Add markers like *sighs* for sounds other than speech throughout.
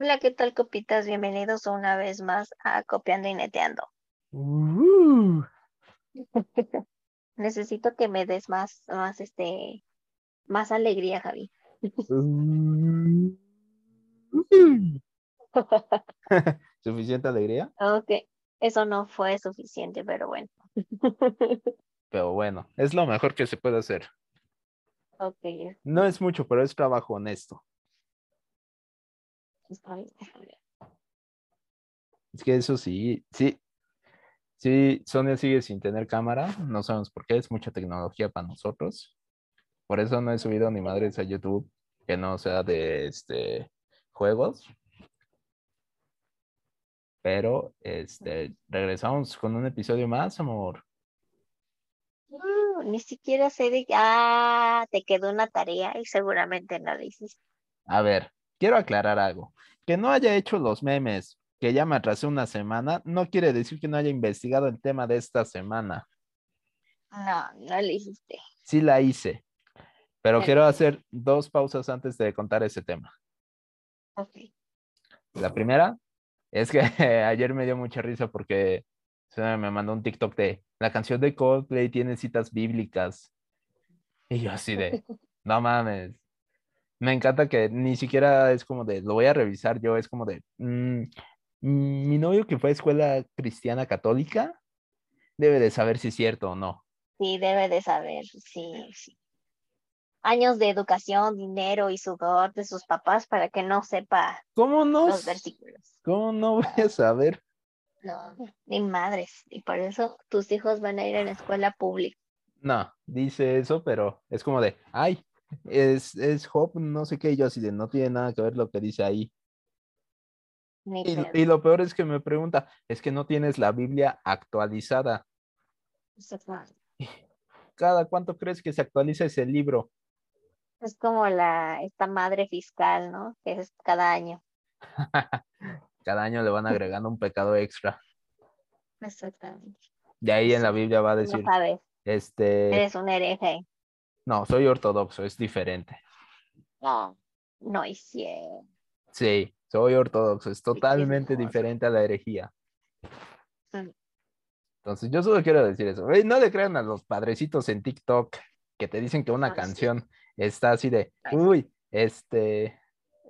Hola, ¿qué tal, copitas? Bienvenidos una vez más a Copiando y Neteando. Uh, *laughs* Necesito que me des más, más, este, más alegría, Javi. uh. *laughs* ¿Suficiente alegría? Ok, eso no fue suficiente, pero bueno. *laughs* Pero bueno, es lo mejor que se puede hacer. Ok, No es mucho, pero es trabajo honesto. Es que eso sí, sí. Sí, Sonia sigue sin tener cámara. No sabemos por qué, es mucha tecnología para nosotros. Por eso no he subido ni madres a YouTube que no sea de este juegos. Pero este regresamos con un episodio más, amor. Ni siquiera sé de... Ah, te quedó una tarea y seguramente no la hiciste. A ver, quiero aclarar algo. Que no haya hecho los memes que ya me atrasé una semana, no quiere decir que no haya investigado el tema de esta semana. No, no la hiciste. Sí la hice, pero quiero hacer dos pausas antes de contar ese tema. Ok. La primera es que *laughs* ayer me dio mucha risa porque me mandó un TikTok de la canción de Coldplay tiene citas bíblicas. Y yo así de, *laughs* no mames. Me encanta que ni siquiera es como de, lo voy a revisar yo, es como de, mm, mm, mi novio que fue a escuela cristiana católica debe de saber si es cierto o no. Sí, debe de saber, sí, sí. Años de educación, dinero y sudor de sus papás para que no sepa ¿Cómo no? los versículos. ¿Cómo no voy a saber? No, ni madres. Y por eso tus hijos van a ir a la escuela pública. No, dice eso, pero es como de, ay, es, es Job, no sé qué, y yo así de, no tiene nada que ver lo que dice ahí. Y, lo peor es que me pregunta, es que no tienes la Biblia actualizada. ¿Cada cuánto crees que se actualiza ese libro? Es como la, esta madre fiscal, ¿no? Que es cada año. *laughs* Cada año le van *laughs* agregando un pecado extra. Exactamente. De ahí en la Biblia va a No decir, sabes, este, eres un hereje. No, soy ortodoxo, es diferente. No, no hicieron. Sí, soy ortodoxo, es totalmente diferente a la herejía. Entonces, yo solo quiero decir eso. No le crean a los padrecitos en TikTok que te dicen que una Ah, sí. canción está así de, uy, este,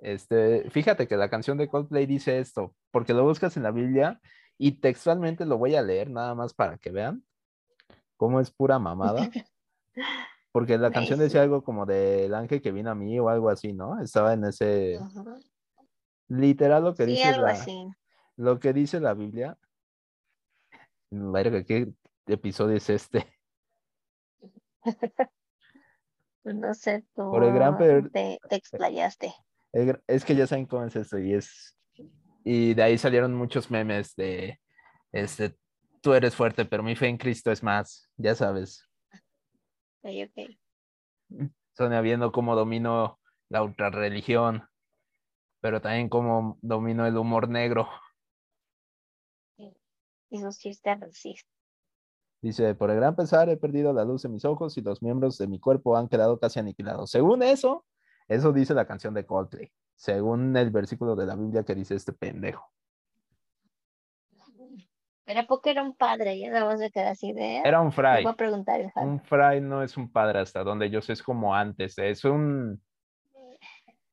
este, fíjate que la canción de Coldplay dice esto, porque lo buscas en la Biblia y textualmente lo voy a leer nada más para que vean cómo es pura mamada. *laughs* Porque la canción decía algo como del ángel que vino a mí o algo así, ¿no? Estaba en ese, Ajá. literal lo que Sí, dice algo la, así. lo que dice la Biblia. Verga, ¿qué episodio es este? *laughs* No sé, tú Por el gran per- te, te explayaste. El Es que ya saben cómo es esto y es. Y de ahí salieron muchos memes de este, tú eres fuerte, pero mi fe en Cristo es más, ya sabes. Ok, ok. Sonia viendo cómo dominó la ultrarreligión, pero también cómo dominó el humor negro. Chistes racistas. Dice, por el gran pesar he perdido la luz en mis ojos y los miembros de mi cuerpo han quedado casi aniquilados. Según eso, eso dice la canción de Coldplay, según el versículo de la Biblia que dice este pendejo. Pero porque era un padre, ya vamos a quedar así de. Era un fray. voy a preguntar el. Un fray no es un padre hasta donde yo sé, es como antes, es un,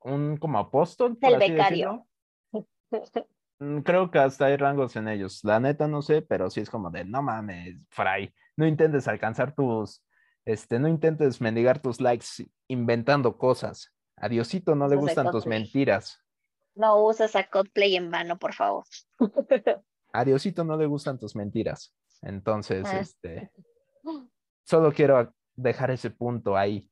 un como apóstol. por El así becario. decirlo. Mm, Creo que hasta hay rangos en ellos. La neta no sé, pero sí es como de, no mames, fray, no intentes alcanzar tus, este, no intentes mendigar tus likes inventando cosas. A Diosito no le gustan tus mentiras. No usas a Coldplay en vano, por favor. *laughs* A Diosito no le gustan tus mentiras. Entonces, Ah. este, solo quiero dejar ese punto ahí.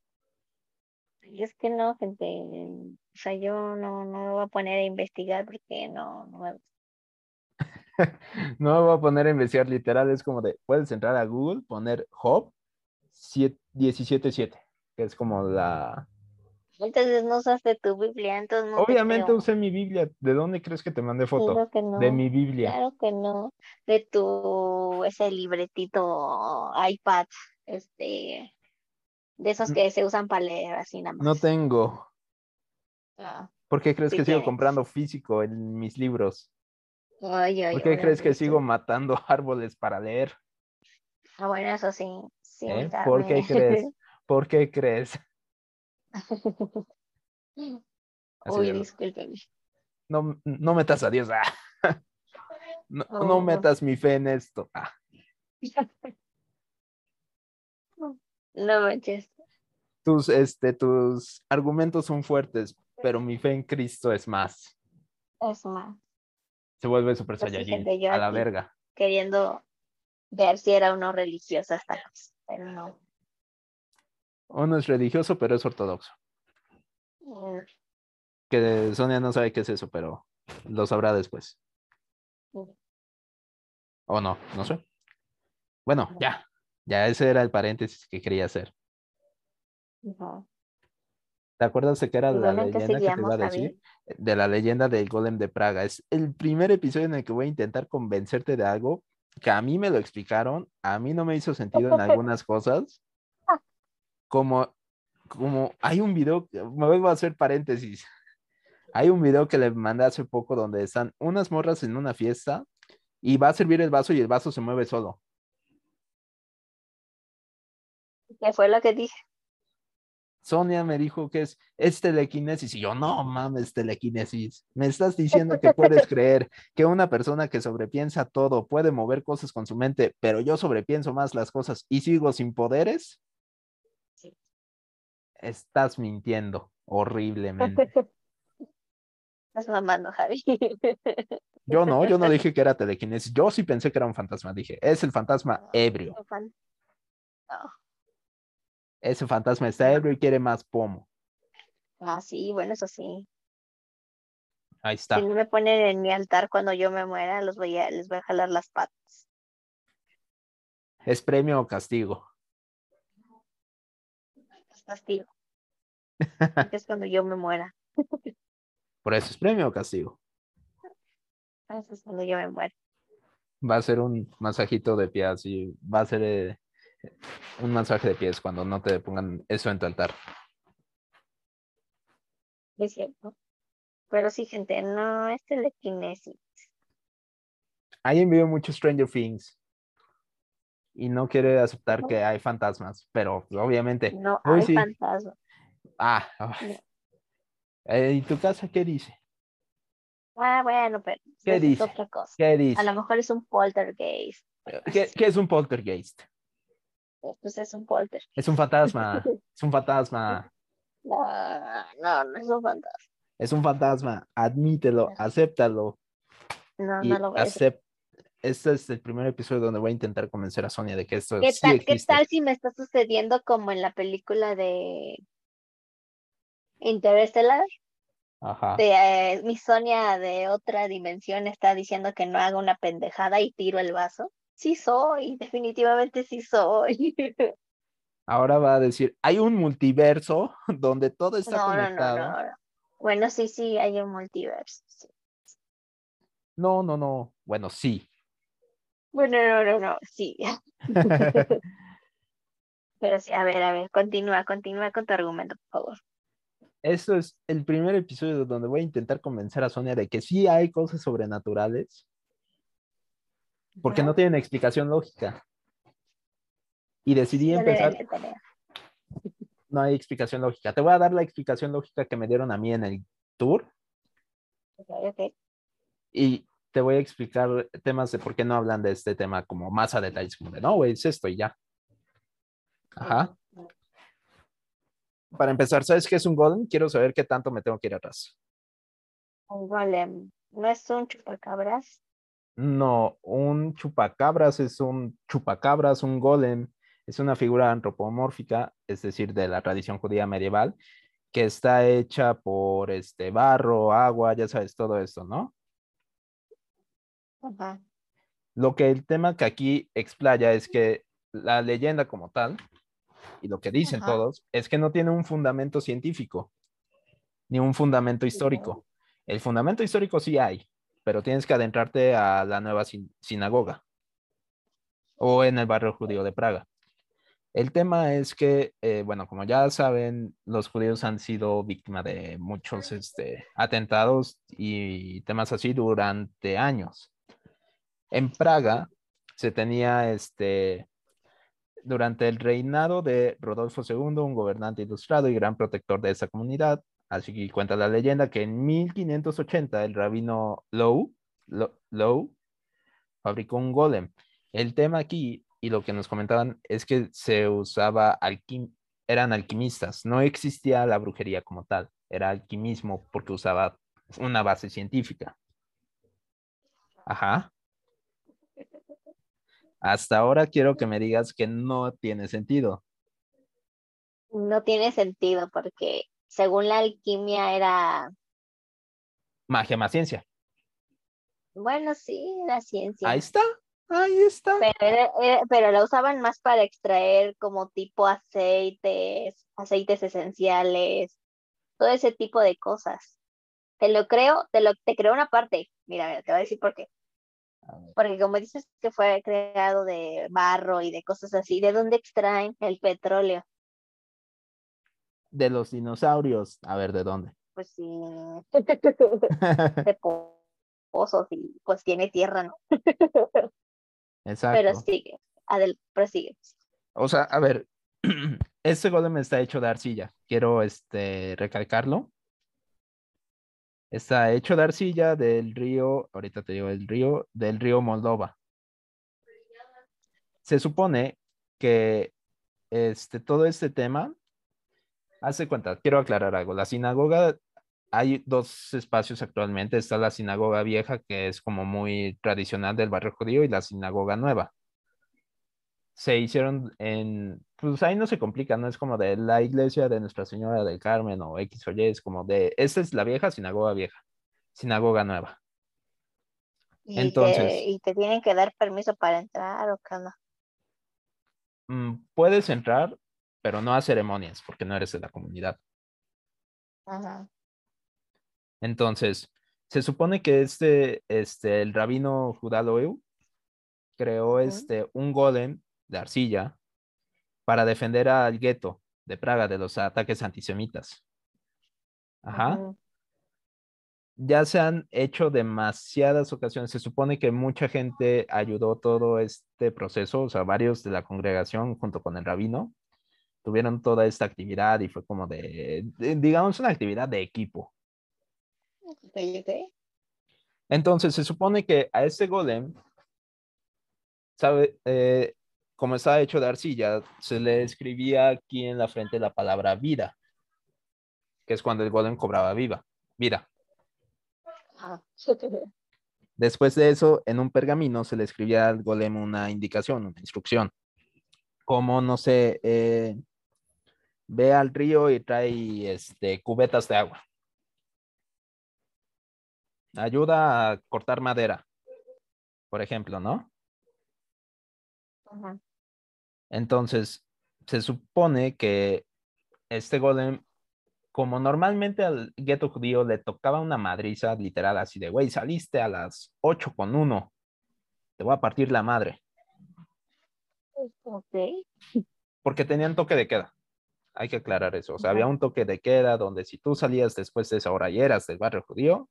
Y es que no, gente. O sea, yo no, no me voy a poner a investigar porque no, no me gusta. *laughs* No me voy a poner a investigar literal, es como de, puedes entrar a Google, poner Job 177, que es como la... Entonces no usaste tu Biblia, entonces no te Obviamente usé mi Biblia, ¿de dónde crees que te mandé foto? Claro que no. De mi Biblia. Claro que no. De tu, ese libretito iPad, este, de esos que se usan para leer así nada más. No tengo, Ah, ¿Por qué crees Sí que sigo comprando físico en mis libros? Ay, ay, ¿Por qué crees que sigo matando *laughs* árboles para leer? Ah, bueno, eso sí. sí ¿Eh? *laughs* ¿Por qué crees? ¿Por qué crees? *laughs* Uy, discúlpeme. No, no metas a Dios. ah. *laughs* No, no metas mi fe en esto. Ah, *laughs* No manches. tus, este, tus argumentos son fuertes, pero mi fe en Cristo es más. Es más, Se vuelve super Pues saiyajin. A la verga. queriendo ver si era uno religioso esta cosa, pero no. Uno es religioso, pero es ortodoxo. Que Sonia no sabe qué es eso, pero lo sabrá después. O no, no sé. Bueno, ya. Ya ese era el paréntesis que quería hacer. No. ¿Te acuerdas de qué era la leyenda que te iba a decir? De la leyenda del golem de Praga. Es el primer episodio en el que voy a intentar convencerte de algo que a mí me lo explicaron, a mí no me hizo sentido en *laughs* algunas cosas. Como, como hay un video, me vuelvo a hacer paréntesis. Hay un video que le mandé hace poco donde están unas morras en una fiesta y va a servir el vaso y el vaso se mueve solo. ¿Qué fue lo que dije? Sonia me dijo que es, es telequinesis y yo, no mames, telequinesis. Me estás diciendo que *laughs* puedes creer que una persona que sobrepiensa todo puede mover cosas con su mente, pero yo sobrepienso más las cosas y sigo sin poderes. Estás mintiendo horriblemente. *laughs* Estás mamando, Javi. *laughs* Yo no, yo no dije que era telequinesis. Yo sí pensé que era un fantasma. Dije, es el fantasma ebrio. No. Ese fantasma está ebrio y quiere más pomo. Ah, sí, bueno, eso sí. Ahí está. Si no me ponen en mi altar cuando yo me muera, los voy a, les voy a jalar las patas. ¿Es premio o castigo? Es castigo. *laughs* Es cuando yo me muera. Por eso es premio o castigo. Eso es cuando yo me muera. va a ser un masajito de pies y va a ser eh, un masaje de pies cuando no te pongan eso en tu altar. Es cierto. Pero sí, gente, no es telequinesis. Alguien vio mucho Stranger Things y no quiere aceptar que hay fantasmas, pero obviamente. No hay sí. fantasma. Ah. Eh, ¿y tu casa qué dice? Ah, bueno, pero ¿Qué dice? otra cosa. ¿Qué dice? A lo mejor es un poltergeist. ¿Qué, qué es un poltergeist? Pues es un polter. Es un fantasma. *laughs* Es un fantasma. No, no, no es un fantasma. Es un fantasma. Admítelo, acéptalo. No, no lo voy a acep- Este es el primer episodio donde voy a intentar convencer a Sonia de que esto ¿Qué sí tal, ¿Qué tal si me está sucediendo como en la película de Interstellar? Ajá. De, eh, mi Sonia de otra dimensión está diciendo que no haga una pendejada y tiro el vaso. Sí soy, definitivamente sí soy. *laughs* Ahora va a decir, hay un multiverso *laughs* donde todo está No, conectado. no, no. Bueno, sí, sí, hay un multiverso. sí. No, no, no. Bueno, sí. Bueno, no, no, no, sí. *laughs* Pero sí, a ver, a ver, continúa, continúa con tu argumento, por favor. Esto es el primer episodio donde voy a intentar convencer a Sonia de que sí hay cosas sobrenaturales, porque Ajá. no tienen explicación lógica. Y decidí empezar, no hay explicación lógica. Te voy a dar la explicación lógica que me dieron a mí en el tour Ok, ok. y te voy a explicar temas de por qué no hablan de este tema como más a detalles, como de no, güey, es esto y ya. Ajá. Para empezar, ¿sabes qué es un golem? Quiero saber qué tanto me tengo que ir atrás. Un golem. ¿No es un chupacabras? No, un chupacabras es un chupacabras, un golem, es una figura antropomórfica, es decir, de la tradición judía medieval, que está hecha por este barro, agua, ya sabes, todo esto, ¿no? Ajá. Lo que el tema que aquí explaya es que la leyenda como tal, y lo que dicen Ajá. todos, es que no tiene un fundamento científico, ni un fundamento histórico. El fundamento histórico sí hay, pero tienes que adentrarte a la nueva sin- sinagoga o en el barrio judío de Praga. El tema es que, eh, bueno, como ya saben, los judíos han sido víctimas de muchos este, atentados y temas así durante años. En Praga se tenía este, durante el reinado de Rodolfo II, un gobernante ilustrado y gran protector de esa comunidad. Así que cuenta la leyenda que en 1580 el rabino Low, Low fabricó un golem. El tema aquí y lo que nos comentaban es que se usaba alquim eran alquimistas, no existía la brujería como tal, era alquimismo porque usaba una base científica. Ajá. Hasta ahora quiero que me digas que no tiene sentido. No tiene sentido porque según la alquimia era... Magia más ciencia. Bueno, sí, la ciencia. Ahí está, ahí está. Pero, la usaban más para extraer como tipo aceites, aceites esenciales, todo ese tipo de cosas. Te lo creo, te lo te creo una parte. Mira, te voy a decir por qué. Porque como dices que fue creado de barro y de cosas así, ¿de dónde extraen el petróleo? De los dinosaurios. A ver, ¿de dónde? *laughs* Pues sí. de pozos y pues tiene tierra, ¿no? *laughs* Exacto. Pero sigue, Adel, prosigue. O sea, a ver, *clears throat* este golem está hecho de arcilla. Quiero este recalcarlo. Está hecho de arcilla del río, ahorita te digo el río, del río Moldova. Se supone que este, todo este tema, hace cuenta, quiero aclarar algo. La sinagoga, hay dos espacios actualmente. Está la sinagoga vieja, que es como muy tradicional del barrio judío, y la sinagoga nueva. Se hicieron en, pues ahí no se complica, no es como de la iglesia de Nuestra Señora del Carmen o X o Y, es como de, esta es la vieja sinagoga vieja, sinagoga nueva. ¿Y Entonces. Te, ¿Y te tienen que dar permiso para entrar o qué mm, puedes entrar, pero no a ceremonias, porque no eres de la comunidad. Ajá. Entonces, se supone que este, este, el rabino Judá Loeu creó este, un golem de arcilla para defender al gueto de Praga de los ataques antisemitas. Ajá. Ya se han hecho demasiadas ocasiones. Se supone que mucha gente ayudó todo este proceso, o sea, varios de la congregación junto con el rabino tuvieron toda esta actividad y fue como de, digamos, una actividad de equipo. Entonces, se supone que a este golem, ¿sabe? Eh, como está hecho de arcilla, se le escribía aquí en la frente la palabra vida, que es cuando el golem cobraba viva, vida. Ah, Después de eso, en un pergamino se le escribía al golem una indicación, una instrucción. Como, no sé, eh, ve al río y trae este, cubetas de agua. Ayuda a cortar madera, por ejemplo, ¿no? Entonces, se supone que este golem, como normalmente al gueto judío le tocaba una madriza literal así de, güey, saliste a las 8 con 1, te voy a partir la madre. Ok. Porque tenían toque de queda. Hay que aclarar eso. O sea, había un toque de queda donde si tú salías después de esa hora y eras del barrio judío,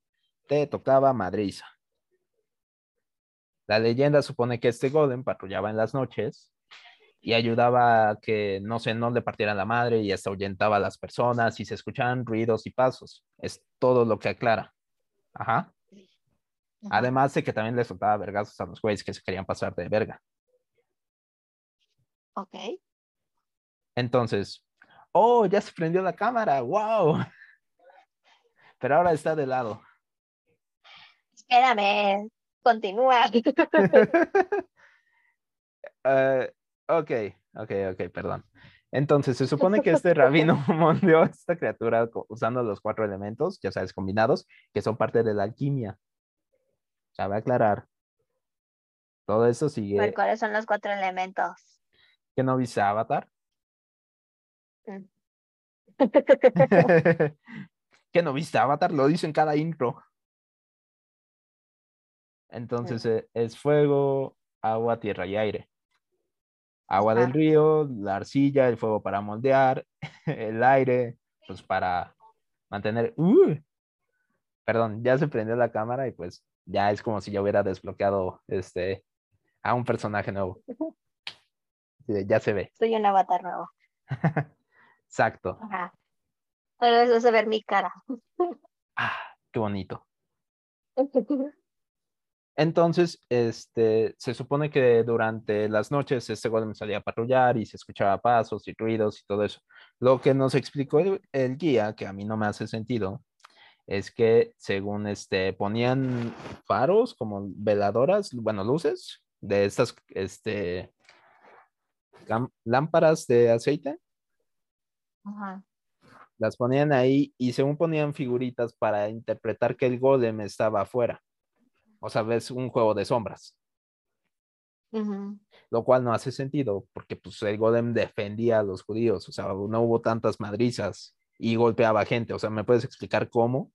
te tocaba madriza. La leyenda supone que este golem patrullaba en las noches y ayudaba a que, no sé, no le partieran la madre y hasta ahuyentaba a las personas y se escuchaban ruidos y pasos. Es todo lo que aclara. Ajá. Además de que también le soltaba vergazos a los güeyes que se querían pasar de verga. Ok. Entonces, oh, ya se prendió la cámara, wow. Pero ahora está de lado. Espérame, continúa. uh, *laughs* Ok, ok, ok, perdón. Entonces, se supone que este rabino *laughs* moldeó esta criatura usando los cuatro elementos, ya sabes, combinados, que son parte de la alquimia. Cabe aclarar. Todo eso sigue. ¿Cuáles son los cuatro elementos? ¿Que no viste Avatar? Mm. *laughs* ¿Que no viste Avatar? Lo dice en cada intro. Entonces, eh, es fuego, agua, tierra y aire. Agua del río, la arcilla, el fuego para moldear, *laughs* el aire, pues para mantener... ¡Uh! Perdón, ya se prendió la cámara y pues ya es como si ya hubiera desbloqueado este, a un personaje nuevo. Ya se ve. Soy un avatar nuevo. *laughs* Exacto. Ajá. Pero eso es ver mi cara. Ah, qué bonito. *laughs* Entonces, este, se supone que durante las noches este golem salía a patrullar y se escuchaba pasos y ruidos y todo eso. Lo que nos explicó el, el guía, que a mí no me hace sentido, es que según este ponían faros como veladoras, bueno, luces de estas este lámparas de aceite. Ajá. Las ponían ahí y según ponían figuritas para interpretar que el golem estaba afuera. O sea, ves un juego de sombras. Lo cual no hace sentido porque pues el golem defendía a los judíos. O sea, no hubo tantas madrizas y golpeaba gente. O sea, ¿me puedes explicar cómo?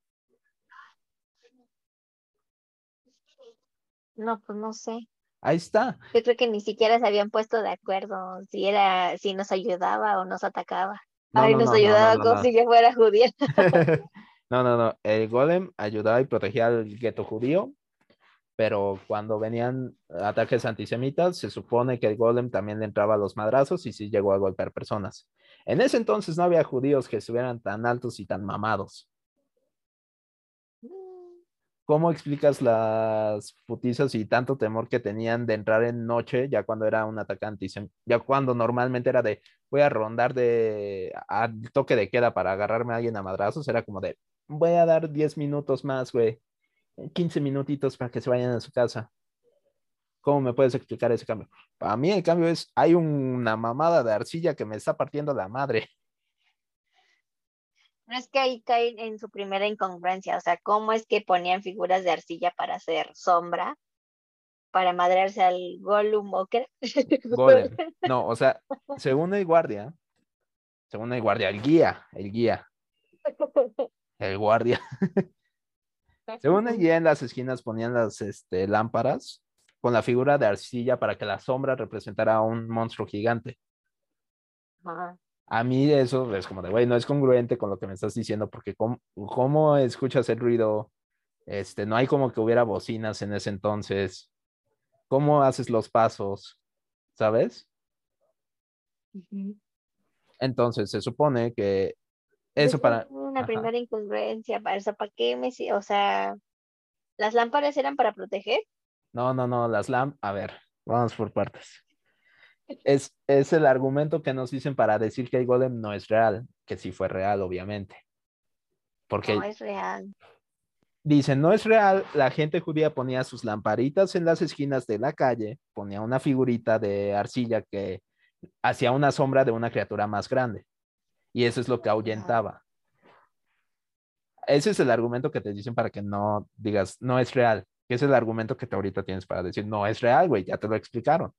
No, pues no sé. Ahí está. Yo creo que ni siquiera se habían puesto de acuerdo si era, si nos ayudaba o nos atacaba. No, Ay, no, nos no, no, ayudaba como si yo fuera judía. *laughs* No, no, no. El golem ayudaba y protegía al gueto judío, pero cuando venían ataques antisemitas, se supone que el golem también entraba a los madrazos y sí llegó a golpear personas. En ese entonces no había judíos que estuvieran tan altos y tan mamados. ¿Cómo explicas las putizas y tanto temor que tenían de entrar en noche ya cuando era un atacante? Ya cuando normalmente era de voy a rondar de a toque de queda para agarrarme a alguien a madrazos, era como de voy a dar 10 minutos más, güey. 15 minutitos para que se vayan a su casa. ¿Cómo me puedes explicar ese cambio? Para mí el cambio es, hay una mamada de arcilla que me está partiendo la madre. No es que ahí caen en su primera incongruencia, o sea, ¿cómo es que ponían figuras de arcilla para hacer sombra? Para madrearse al Gollum o qué? *laughs* Golem. No, o sea, según el guardia, según el guardia, el guía, el guía, *laughs* el guardia. *laughs* Según guía, en las esquinas ponían las este, lámparas con la figura de arcilla para que la sombra representara a un monstruo gigante. Ajá. A mí eso es como de, güey, no es congruente con lo que me estás diciendo, porque ¿cómo, cómo escuchas el ruido? Este, no hay como que hubiera bocinas en ese entonces. ¿Cómo haces los pasos? ¿Sabes? Entonces se supone que eso para... Ajá. primera incongruencia, para eso, ¿para qué me O sea, ¿las lámparas eran para proteger? No, no, no, las lámparas... A ver, vamos por partes. Es, es el argumento que nos dicen para decir que el golem no es real, que sí fue real, obviamente. Porque No es real. Dicen, no es real, la gente judía ponía sus lamparitas en las esquinas de la calle, ponía una figurita de arcilla que hacía una sombra de una criatura más grande. Y eso es lo que ahuyentaba. Ese es el argumento que te dicen para que no digas, no es real. Que es el argumento que te ahorita tienes para decir, no es real, güey, ya te lo explicaron.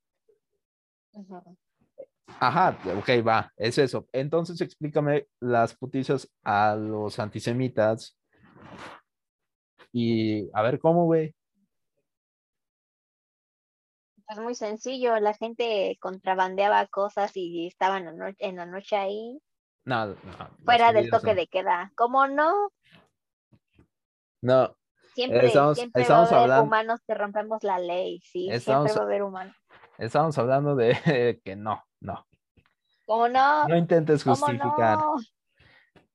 Ujú. Ajá, ok, va, es eso. Entonces explícame las putizas a los antisemitas. Y a ver cómo, güey. Es muy sencillo, la gente contrabandeaba cosas y estaban en la noche ahí, No, no, fuera del toque de queda. ¿Cómo no? No, Siempre, Estamos- siempre estamos va a haber hablando- humanos que rompemos la ley, sí, Estamos- siempre va a haber humanos. estamos hablando de *laughs* que no, no. ¿Cómo no? No intentes ¿Cómo justificar. no?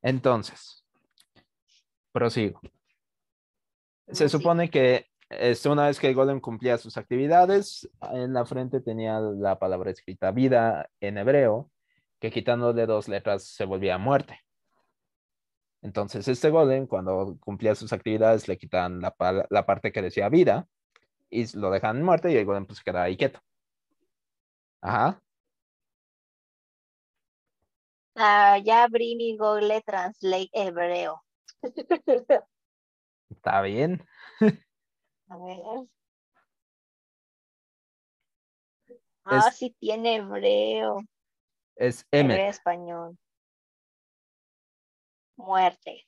Entonces, prosigo. Se sí. supone que este, una vez que el golem cumplía sus actividades, en la frente tenía la palabra escrita vida en hebreo, que quitándole dos letras se volvía muerte. Entonces, este golem, cuando cumplía sus actividades, le quitan la, parte que decía vida y lo dejan en muerte y el golem pues se queda ahí quieto. Ajá. Ah, ya abrí mi Google Translate hebreo. *laughs* Está bien. *laughs* A ver. Ah, Es- sí tiene hebreo. Es M. Hebreo español. Muerte.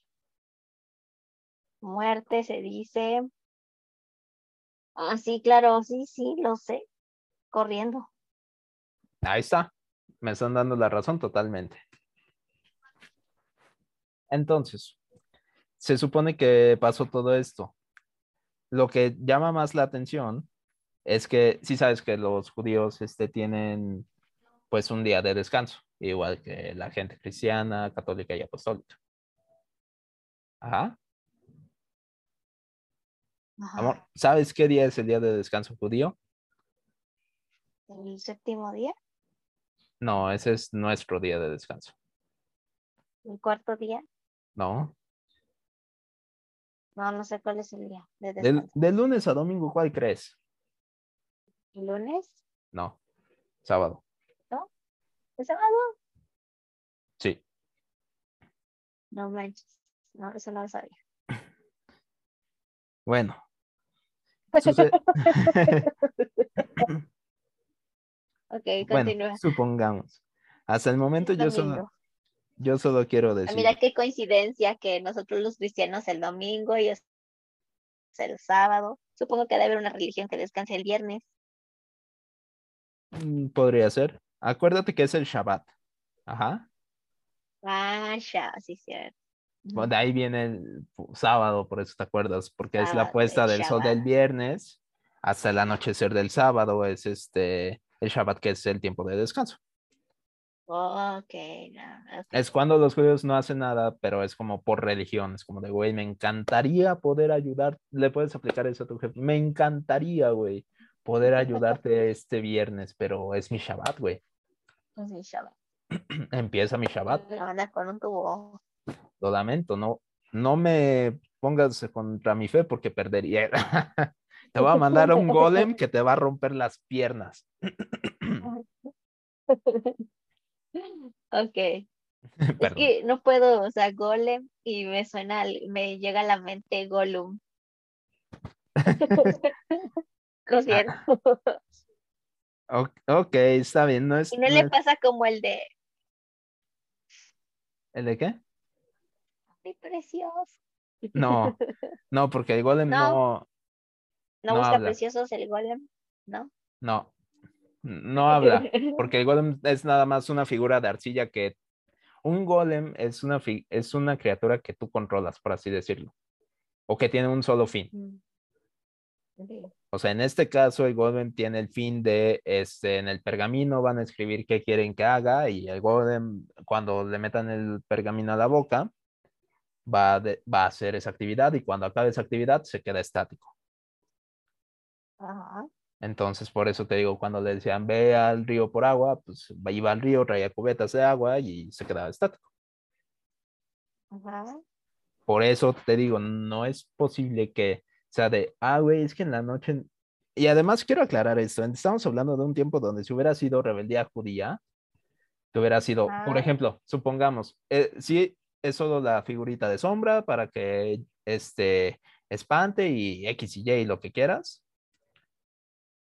Muerte se dice. Ah, sí, claro, sí, sí, lo sé. Corriendo. Ahí está. Me están dando la razón totalmente. Entonces, se supone que pasó todo esto. Lo que llama más la atención es que sí sabes que los judíos este, tienen pues un día de descanso, igual que la gente cristiana, católica y apostólica. Ajá. Ajá. Amor, ¿sabes qué día es el día de descanso judío? El séptimo día, No, ese es nuestro día de descanso. el cuarto día. No, No, no sé cuál es el día de descanso. de lunes a domingo, ¿cuál crees? ¿El lunes? No, sábado. ¿El sábado? Sí. No manches. No, eso no lo sabía. *laughs* Bueno. *laughs* *laughs* Ok, bueno, continúa. supongamos. Hasta el momento Es yo solo, yo solo quiero Ah, decir. Mira qué coincidencia que nosotros los cristianos el domingo y ellos el sábado. Supongo que debe haber una religión que descanse el viernes. Mm, Podría ser. Acuérdate que es el Shabbat. Ajá. Ah, ya, sí, cierto. De ahí viene el sábado, por eso te acuerdas, porque es la Sábado, puesta el del sol del viernes hasta el anochecer del sábado, es este el Shabbat, que es el tiempo de descanso. Ok, no, ok. Es cuando los judíos no hacen nada, pero es como por religión, es como de, güey, me encantaría poder ayudar, le puedes aplicar eso a tu jefe, me encantaría, güey, poder ayudarte este viernes, pero es mi Shabbat, güey, Es mi Shabbat. *clears throat* empieza mi Shabbat. Me con un tubo. Lo lamento, no, no me pongas contra mi fe porque perdería. *laughs* te voy a mandar a un golem que te va a romper las piernas. *laughs* Ok. *laughs* Es que no puedo, o sea, golem y me suena, me llega a la mente Gollum. Lo siento. Ok, está bien, no es, Y no no le es- pasa como el de ¿El de qué? Mi precioso. No, *laughs* no, porque el golem No. no, ¿No, busca habla. preciosos el golem? ¿No? no, no habla, porque el golem es nada más una figura de arcilla que un golem es una, fi- es una criatura que tú controlas, por así decirlo, o que tiene un solo fin. Mm. O sea, en este caso, el Golem tiene el fin de, este, en el pergamino van a escribir qué quieren que haga y el Golem, cuando le metan el pergamino a la boca, va a, de- va a hacer esa actividad y cuando acabe esa actividad se queda estático. Ajá. Entonces, por eso te digo, cuando le decían ve al río por agua, pues iba al río, traía cubetas de agua y se quedaba estático. Ajá. Por eso te digo, no es posible que sea de, ah, güey, es que en la noche. Y además quiero aclarar esto, estamos hablando de un tiempo donde si hubiera sido rebeldía judía, que hubiera sido, por Ah. ejemplo, supongamos, eh, si es solo la figurita de sombra para que este espante y X y Y lo que quieras.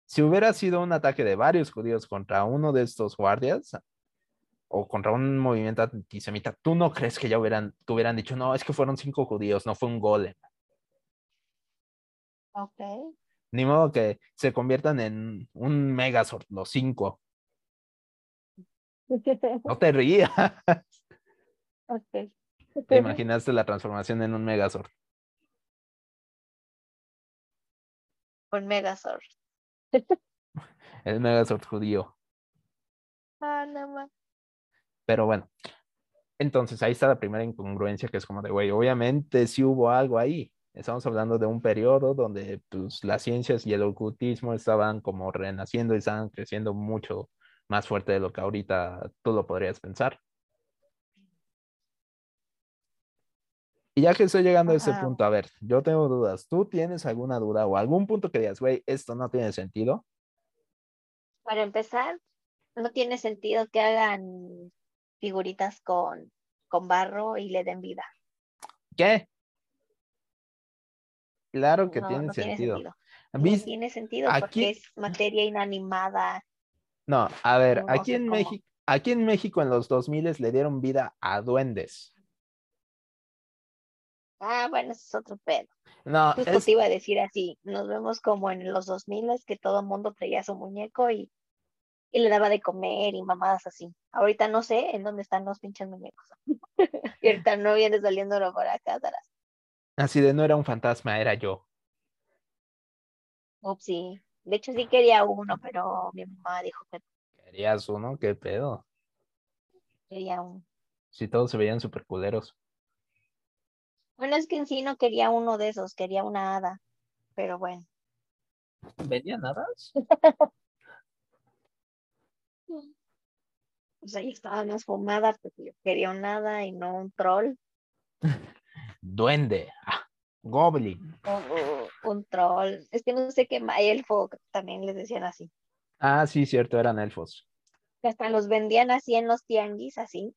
Si hubiera sido un ataque de varios judíos contra uno de estos guardias o contra un movimiento antisemita, ¿tú no crees que ya hubieran, que hubieran dicho, no, es que fueron cinco judíos, no fue un golem? Ok. Ni modo que se conviertan en un Megazord, los cinco. *laughs* No te rías. Ok. ¿Te imaginaste la transformación en un Megazord? Un Megazord. *laughs* El Megazord judío. Ah, no más. Pero bueno, entonces ahí está la primera incongruencia que es como de, güey, obviamente sí hubo algo ahí. Estamos hablando de un periodo donde pues, las ciencias y el ocultismo estaban como renaciendo y estaban creciendo mucho más fuerte de lo que ahorita tú lo podrías pensar. Y ya que estoy llegando a ese punto, a ver, yo tengo dudas. ¿Tú tienes alguna duda o algún punto que digas, güey, esto no tiene sentido? Para empezar, no tiene sentido que hagan figuritas con, con barro y le den vida. ¿Qué? Claro que no, tiene no tiene sentido. sentido. No ¿Vis- tiene sentido aquí- porque es materia inanimada. No, a ver, No aquí en. México, aquí en México en los 2000 le dieron vida a duendes. Ah, bueno, eso es otro pedo. No, Justo es, te iba a decir así, nos vemos como en los 2000 que todo el mundo traía su muñeco y y le daba de comer y mamadas así. Ahorita no sé en dónde están los pinches muñecos. *laughs* y ahorita no viene saliéndolo por acá, Taras. Así de no era un fantasma, era yo. Ups, sí. De hecho sí quería uno, pero mi mamá dijo que ¿Querías uno? ¿Qué pedo? quería uno. Si todos se veían súper culeros. Bueno, es que en sí no quería uno de esos, quería una hada. Pero bueno. ¿Vendían hadas? *laughs* Pues ahí estaban las fumadas, porque yo quería un hada y no un troll. *laughs* Duende. Ah, goblin. O *laughs* un troll. Es que no sé qué más. Elfo también les decían así. Ah, sí, cierto, eran elfos. Que hasta los vendían así en los tianguis, así.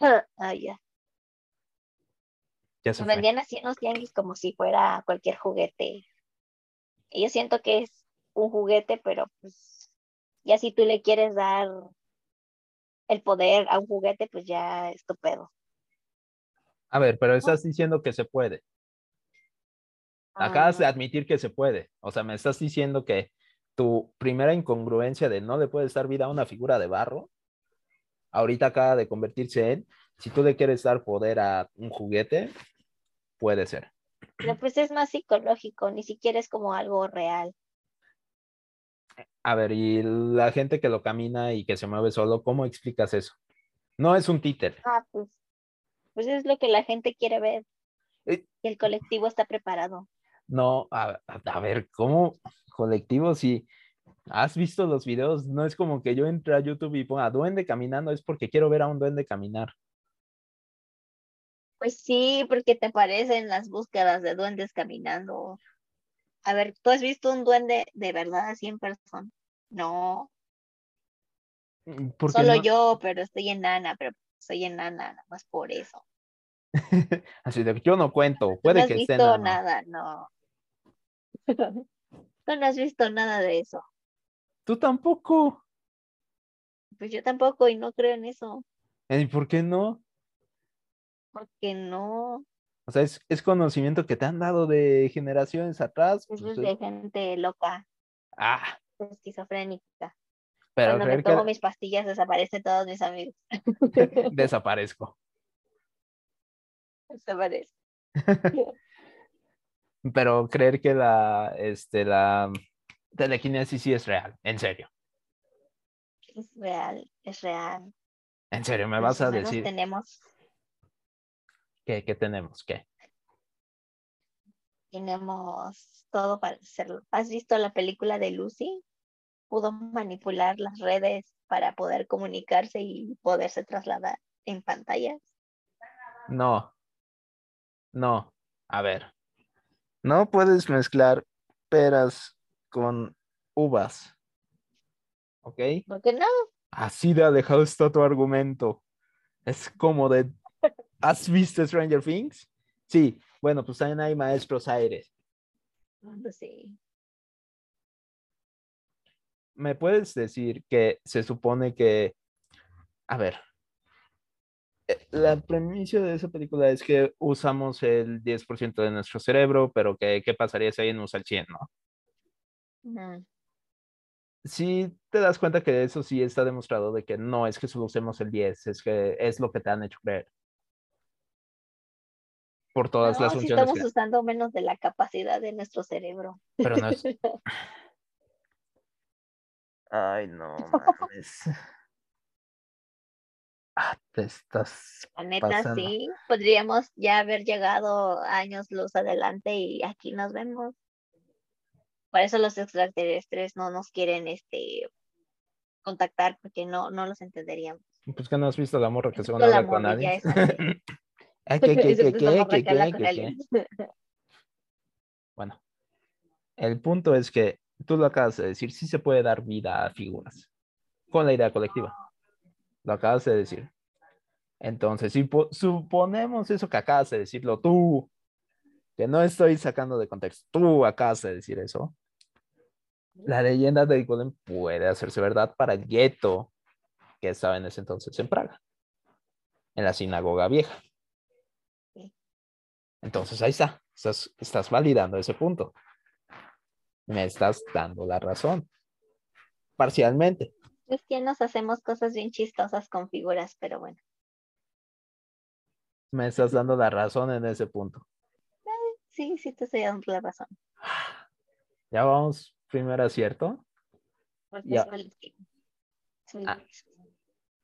Ah, ya. Ya se vendían así en los tianguis como si fuera cualquier juguete. Y yo siento que es un juguete, pero pues ya si tú le quieres dar el poder a un juguete, pues ya es tu pedo. A ver, pero estás diciendo que se puede. Acabas de Ah, admitir que se puede. O sea, me estás diciendo que tu primera incongruencia de no le puedes dar vida a una figura de barro, ahorita acaba de convertirse en, si tú le quieres dar poder a un juguete, puede ser. pero pues es más psicológico, ni siquiera es como algo real. A ver, y la gente que lo camina y que se mueve solo, ¿cómo explicas eso? No es un títer. Ah, pues, pues es lo que la gente quiere ver. Eh. Y el colectivo está preparado. No, a- a ver, ¿cómo colectivo? Si has visto los videos, no es como que yo entre a YouTube y ponga duende caminando, es porque quiero ver a un duende caminar. Pues sí, porque te aparecen las búsquedas de duendes caminando. A ver, ¿tú has visto un duende de verdad así en persona? No, Mm, solo no- yo, pero estoy enana, pero soy enana, nada más por eso. *laughs* Así de, yo no cuento, Tú no puede has que visto nada, no. *laughs* Tú no has visto nada de eso. Tú tampoco. Pues yo tampoco y no creo en eso, ¿Y por qué no? Porque no, O sea, es, es conocimiento que te han dado de generaciones atrás. eso pues, es de gente loca, Ah, esquizofrénica. pero Cuando me que tomo mis pastillas desaparecen todos mis amigos. *laughs* desaparezco. Desaparecen. *laughs* Pero creer que la, este, la telequinesis sí es real, en serio. Es real, es real. En serio, me Los vas a decir tenemos, que tenemos que. tenemos todo para hacerlo. ¿Has visto la película de Lucy? Pudo manipular las redes para poder comunicarse y poderse trasladar en pantallas. No. No. A ver. No puedes mezclar peras con uvas. ¿Ok? ¿Por qué no? Así de alejado está tu argumento. Es como de. ¿Has visto Stranger Things? Sí. Bueno, pues también hay maestros aires. Pues sí. ¿Me puedes decir que se supone que. A ver. eh, La premisa de esa película es que usamos el 10% de nuestro cerebro, pero que qué pasaría si alguien usa el 100, ¿no? Ujú. Sí te das cuenta que eso sí está demostrado de que no es que solo usemos el 10, es que es lo que te han hecho creer. Por todas No, las funciones estamos que... usando menos de la capacidad de nuestro cerebro. Pero no es... *laughs* Ay, no mames. *laughs* Ah, te estás La neta, pasando. sí, podríamos ya haber llegado años luz adelante y aquí nos vemos. Por eso los extraterrestres no nos quieren este contactar porque no, no los entenderíamos. Pues que no has visto la morra que Excepto según la habla con morrilla *laughs* Bueno, el punto es que tú lo acabas de decir, sí se puede dar vida a figuras con la idea colectiva. Lo acabas de decir. Entonces, si po- suponemos eso que acabas de decirlo tú, que no estoy sacando de contexto, tú acabas de decir eso, la leyenda del golem puede hacerse verdad para el gueto que estaba en ese entonces en Praga, en la sinagoga vieja. Entonces ahí está, estás, estás validando ese punto. Me estás dando la razón, parcialmente. cristianos hacemos cosas bien chistosas con figuras, pero bueno. Me estás dando la razón en ese punto. Sí, sí te estoy dando la razón. *sighs* Ya vamos, primer acierto. Ya. Ah,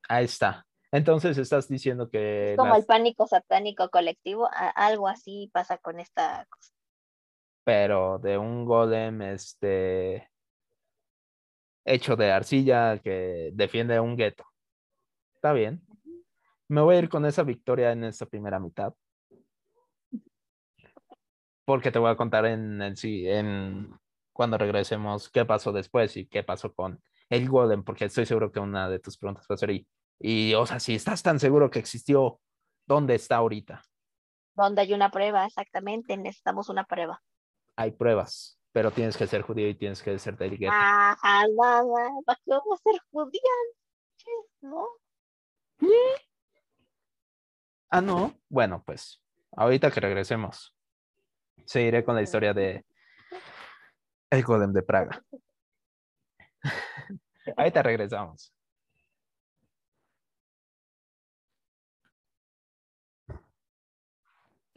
Ahí está. Entonces estás diciendo que es como las- el pánico satánico colectivo, algo así pasa con esta cosa. pero de un golem este hecho de arcilla que defiende un gueto. Está bien. Me voy a ir con esa victoria en esta primera mitad. Porque te voy a contar en, en sí, en cuando regresemos qué pasó después y qué pasó con el golem, porque estoy seguro que una de tus preguntas va a ser y, y o sea, si estás tan seguro que existió, ¿dónde está ahorita? Donde hay una prueba, exactamente, necesitamos una prueba. Hay pruebas, pero tienes que ser judío y tienes que ser del gueto. Ajá, nada, ¿para qué vamos a ser judías? ¿No? Ah, no. Bueno, pues ahorita que regresemos, seguiré con la historia de el Golem de Praga. *laughs* ahorita regresamos.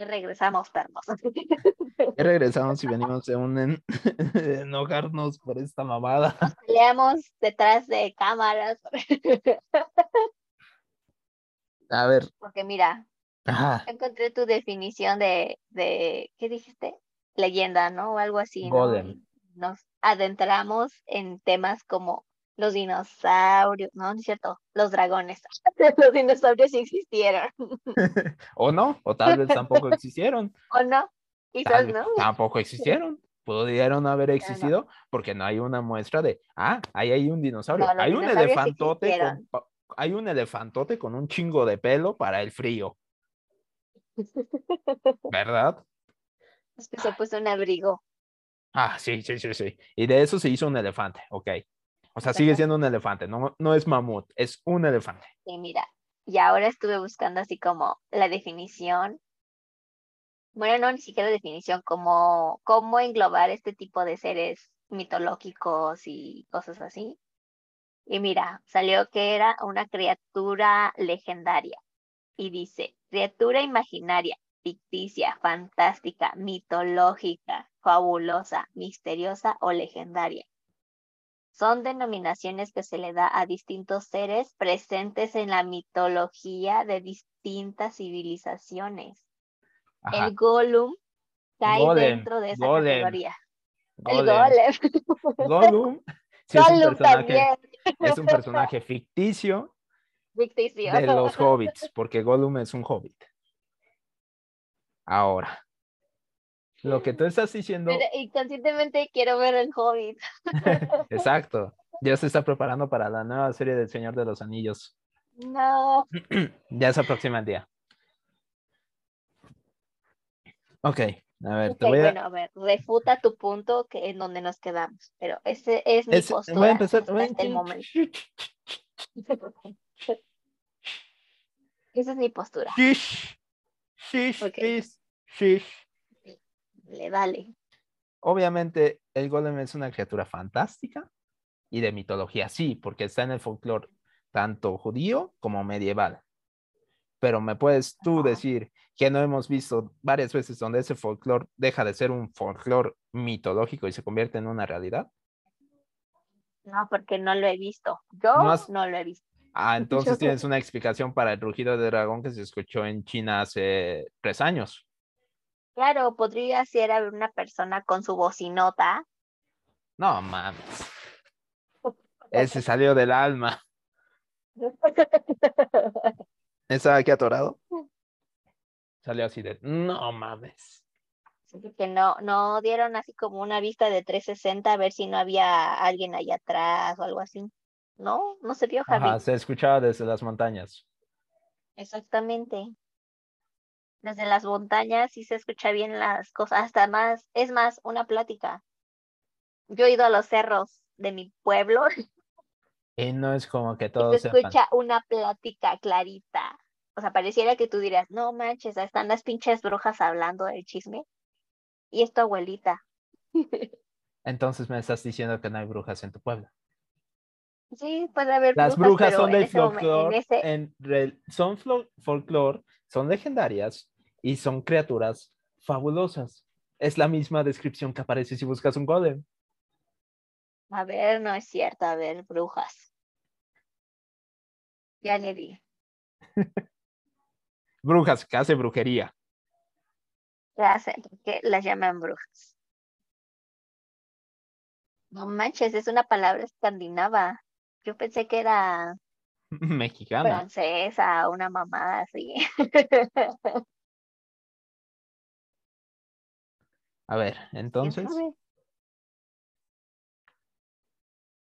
Regresamos, perros. *laughs* Regresamos y *laughs* venimos de un en- *laughs* enojarnos por esta mamada. Peleamos detrás de cámaras. A ver, Porque mira, ajá, encontré tu definición de, de, ¿qué dijiste? Leyenda, ¿no? O algo así, ¿no? Nos adentramos en temas como los dinosaurios, no, no es cierto, los dragones. *laughs* Los dinosaurios sí existieron, *laughs* o no, o tal vez tampoco existieron. *laughs* ¿o no? Quizás Tal no. tampoco existieron. Pudieron haber existido porque no hay una muestra de, ah, ahí hay un dinosaurio. No, hay un elefantote con, hay un elefantote con un chingo de pelo para el frío, ¿verdad? Es que se puso un abrigo. Ah, sí, sí, sí, sí. Y de eso se hizo un elefante, ok. O sea, sigue siendo un elefante, no, no es mamut, es un elefante. Sí, mira, y ahora estuve buscando así como la definición. Bueno, no, ni siquiera definición, como cómo englobar este tipo de seres mitológicos y cosas así. Y mira, salió que era una criatura legendaria. Y dice, criatura imaginaria, ficticia, fantástica, mitológica, fabulosa, misteriosa o legendaria. Son denominaciones que se le da a distintos seres presentes en la mitología de distintas civilizaciones. Ajá. El Gollum cae Golem, dentro de esa golem, categoría. Golem. El Golem. Gollum *laughs* sí es un Gollum personaje, también. es un personaje ficticio Ficticio. de los *laughs* hobbits, porque Gollum es un hobbit. Ahora, lo que tú estás diciendo, Pero inconscientemente quiero ver el Hobbit. *laughs* exacto, ya se está preparando para la nueva serie del Señor de los Anillos. No. *clears throat* Ya se aproxima el día. Ok, a ver, Ok, te voy a, bueno, a ver, refuta tu punto que en donde nos quedamos. Pero ese es mi es- postura voy a empezar. hasta voy a- este momento. *laughs* Esa es mi postura. Shish, shish, Ok. shish, shish. Le dale. Obviamente, el golem es una criatura fantástica y de mitología, sí, porque está en el folclore tanto judío como medieval. Pero me puedes tú Ajá. decir que no hemos visto varias veces donde ese folclore deja de ser un folclore mitológico y se convierte en una realidad. No, porque no lo he visto. Yo No lo he visto. Ah, *laughs* entonces Yo- tienes una explicación para el rugido de dragón que se escuchó en China hace tres años. Claro, podría ser haber una persona con su bocinota. No mames. Ese salió del alma. *laughs* Estaba aquí atorado. Salió así de, no mames. que no, no dieron así como una vista de 360 a ver si no había alguien allá atrás o algo así. No, no se vio, Javi. Ajá, se escuchaba desde las montañas. Exactamente. Desde las montañas sí se escucha bien las cosas, hasta más, es más, una plática. Yo he ido a los cerros de mi pueblo *laughs* Y no es como que y todos se sepan. escucha una plática clarita. O sea, pareciera que tú dirás, no manches, ahí están las pinches brujas hablando del chisme. Y es tu abuelita. *laughs* Entonces me estás diciendo que no hay brujas en tu pueblo. Sí, puede haber Las brujas, brujas son del folclore, ese- son folclore, son legendarias y son criaturas fabulosas. Es la misma descripción que aparece si buscas un golem. A ver, no es cierto, a ver, brujas. Ya le di. *laughs* Brujas que hace brujería. ¿Qué hacen? Que las llaman brujas. No manches, es una palabra escandinava. Yo pensé que era *laughs* Mexicana. francesa, una mamá así. *laughs* A ver, ¿Quién entonces?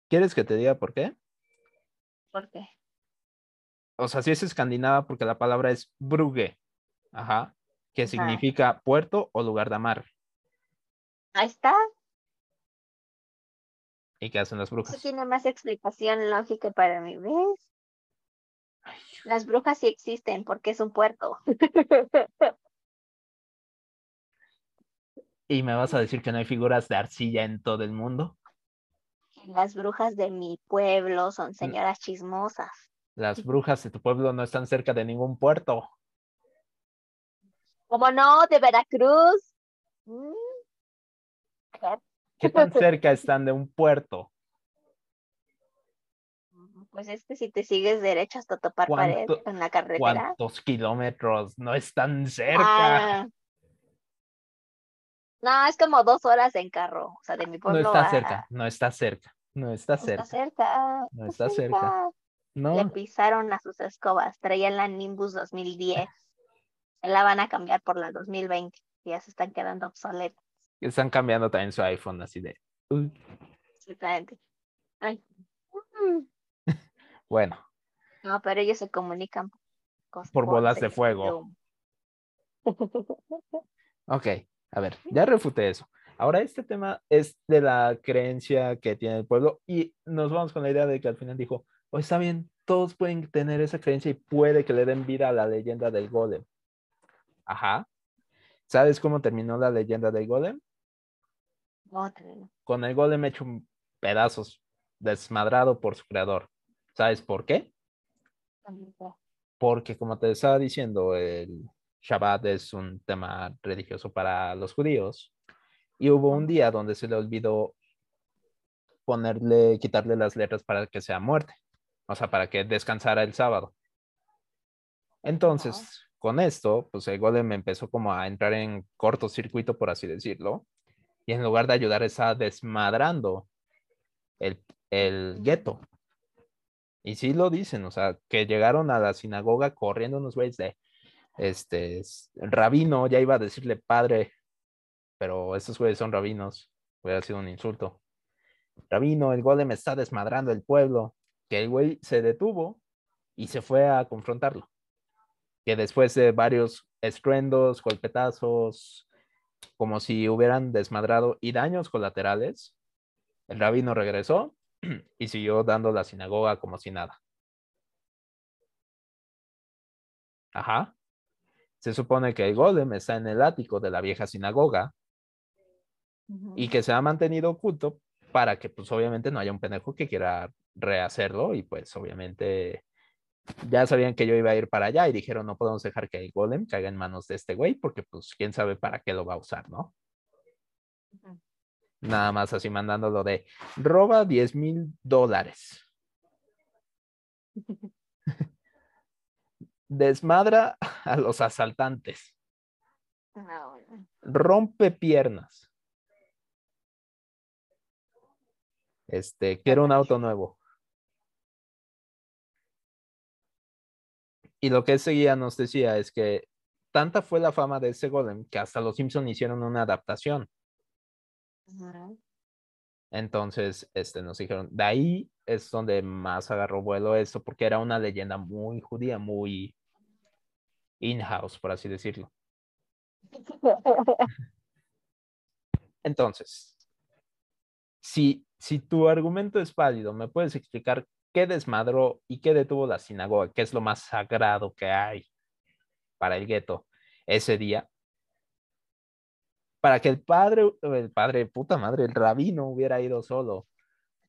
¿quieres que te diga por qué? ¿Por qué? O sea, sí es escandinava porque la palabra es brugge. Ajá. Que Ajá. significa puerto o lugar de amar. Ahí está. ¿Y qué hacen las Eso brujas? tiene más explicación lógica para mí, ¿ves? Las brujas sí existen porque es un puerto. *laughs* ¿Y me vas a decir que no hay figuras de arcilla en todo el mundo? Las brujas de mi pueblo son señoras chismosas. Las brujas de tu pueblo no están cerca de ningún puerto. ¿Cómo no? ¿De Veracruz? Mm. ¿Qué? ¿Qué tan *laughs* cerca están de un puerto? Pues es que si te sigues derecho hasta topar pared ¿Cuánto- en la carretera. ¿Cuántos kilómetros? No están cerca. Ah. No, es como dos horas en carro. O sea, de mi No pueblo está a- cerca, no está cerca, no está Está cerca. cerca. No está cerca. Le No, pisaron a sus escobas. Traían la Nimbus 2010. Se la van a cambiar por la 2020. Ya se están quedando obsoletas. están cambiando también su iPhone así de. Exactamente. Ay. *laughs* Bueno, No, pero ellos se comunican Por bolas de fuego. *laughs* ok, a ver, ya refuté eso. Ahora este tema es de la creencia que tiene el pueblo y nos vamos con la idea de que al final dijo, oh, está bien, todos pueden tener esa creencia y puede que le den vida a la leyenda del golem. Ajá. ¿Sabes cómo terminó la leyenda del golem? Otra. Con el golem hecho pedazos, desmadrado por su creador. ¿Sabes por qué? Porque como te estaba diciendo, el Shabbat es un tema religioso para los judíos. Y hubo un día donde se le olvidó ponerle, quitarle las letras para que sea muerte. O sea, para que descansara el sábado. Entonces, con esto, pues el golem empezó como a entrar en cortocircuito, por así decirlo. Y en lugar de ayudar, está desmadrando el, el gueto. Y sí lo dicen, o sea, que llegaron a la sinagoga corriendo unos güeyes de, este, s- rabino, ya iba a decirle padre, pero estos güeyes son rabinos, hubiera sido un insulto. Rabino, el golem está desmadrando el pueblo, que el güey se detuvo y se fue a confrontarlo. Que después de varios estruendos, golpetazos, como si hubieran desmadrado y daños colaterales, el rabino regresó *clears throat* y siguió dando la sinagoga como si nada. Ajá. Se supone que el golem está en el ático de la vieja sinagoga y que se ha mantenido oculto para que pues obviamente no haya un pendejo que quiera rehacerlo y pues obviamente ya sabían que yo iba a ir para allá y dijeron no podemos dejar que el golem caiga en manos de este güey porque pues quién sabe para qué lo va a usar, ¿no? Nada más así mandándolo de roba 10 mil dólares. *laughs* Desmadra *laughs* a los asaltantes. No, bueno. Rompe piernas. Este, quiero un auto nuevo. Y lo que ese guía nos decía es que tanta fue la fama de ese golem que hasta los Simpson hicieron una adaptación. Entonces, este, nos dijeron, de ahí es donde más agarró vuelo esto, porque era una leyenda muy judía, muy in-house, por así decirlo. *laughs* Entonces, si, si tu argumento es válido, ¿me puedes explicar qué desmadró y qué detuvo la sinagoga? ¿Qué es lo más sagrado que hay para el gueto ese día? Para que el padre, el padre, puta madre, el rabino hubiera ido solo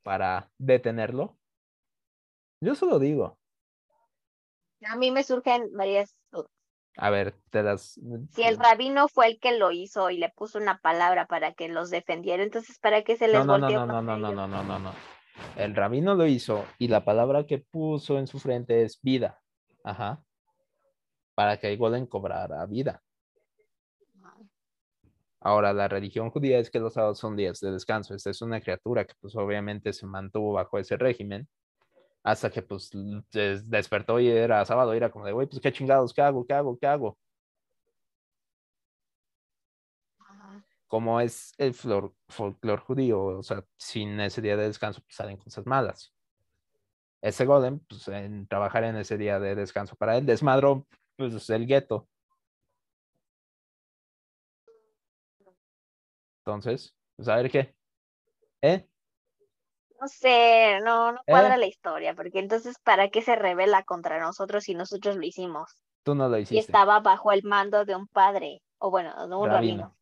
para detenerlo. Yo solo digo. A mí me surgen varias dudas. A ver, te das. Si el rabino fue el que lo hizo y le puso una palabra para que los defendiera, entonces ¿para qué se les No, no, no, no, no, no, no, no, no, no, no. El rabino lo hizo y la palabra que puso en su frente es vida. Ajá. Para que golem cobrara vida. Ahora, la religión judía es que los sábados son días de descanso. Esta es una criatura que pues obviamente se mantuvo bajo ese régimen hasta que pues des- despertó y era sábado y era como de, güey, pues qué chingados, ¿qué hago? ¿Qué hago? ¿Qué hago? Como es el folclore judío, o sea, sin ese día de descanso pues salen cosas malas. Ese golem, pues en trabajar en ese día de descanso para él, desmadró pues el gueto. Entonces, pues a ver qué. ¿Eh? No sé, no, no ¿Eh? cuadra la historia, porque entonces ¿para qué se revela contra nosotros si nosotros lo hicimos? Tú no lo Y hiciste. estaba bajo el mando de un padre, o bueno, de un Rabino. rabino.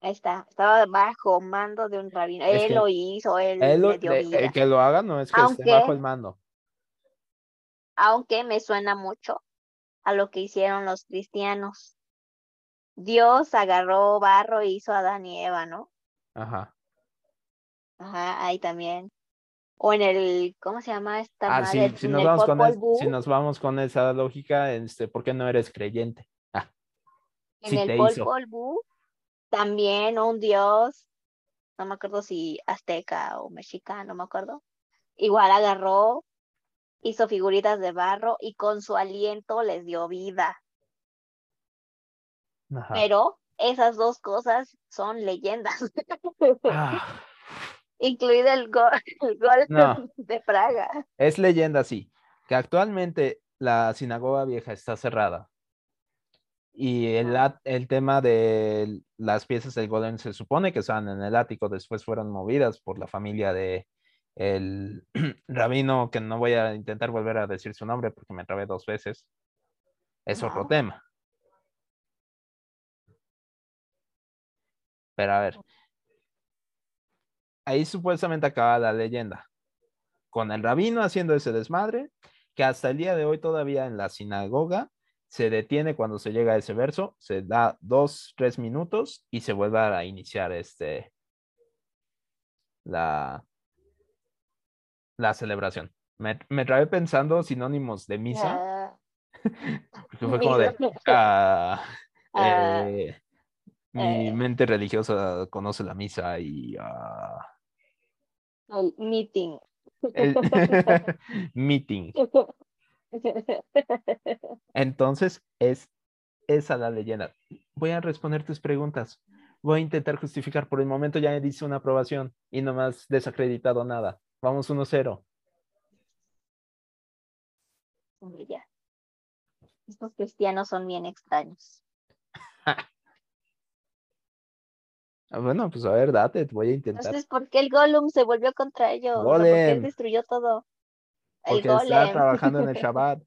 Ahí está, estaba bajo mando de un rabino. Es Él lo hizo, él Él lo- le dio vida. el que lo haga no es que esté bajo el mando. aunque me suena mucho a lo que hicieron los cristianos. Dios agarró barro y hizo a Adán y Eva, ¿no? Ajá. Ajá, ahí también. O en el, ¿cómo se llama esta Ah, madre? sí, si nos, vamos con es- si nos vamos con esa lógica, este, ¿por qué no eres creyente? Ah, en el Vuh, también un dios, no me acuerdo si azteca o mexica, no me acuerdo. Igual agarró, hizo figuritas de barro y con su aliento les dio vida. Ajá. Pero esas dos cosas son leyendas. Ah, *laughs* incluido el gol, el gol No. *laughs* de Praga. es leyenda, sí, que actualmente la sinagoga vieja está cerrada. Y el, el tema de las piezas del golem se supone que estaban en el ático, después fueron movidas por la familia de el *clears throat* rabino, que no voy a intentar volver a decir su nombre porque me trabé dos veces. Es otro Ajá. tema. Pero a ver, ahí supuestamente acaba la leyenda, con el rabino haciendo ese desmadre, que hasta el día de hoy todavía en la sinagoga se detiene cuando se llega a ese verso, se da dos, tres minutos y se vuelve a iniciar este la, la celebración. Me, me trabé pensando sinónimos de misa, Ah, *laughs* porque fue como de ah, ah, eh, mi eh. mente religiosa conoce la misa y ah, el meeting. el *laughs* *laughs* meeting. *laughs* Entonces es esa la leyenda. Voy a responder tus preguntas. Voy a intentar justificar. Por el momento ya dice una aprobación y no me has desacreditado nada. Vamos 1-0. Hombre, ya. Estos cristianos son bien extraños. Ah, Bueno, pues a ver, date, voy a intentar. Entonces, ¿por qué el Gollum se volvió contra ellos? O sea, ¿por qué Golem. destruyó todo? El Porque está Golem. trabajando en el *laughs* Shabbat.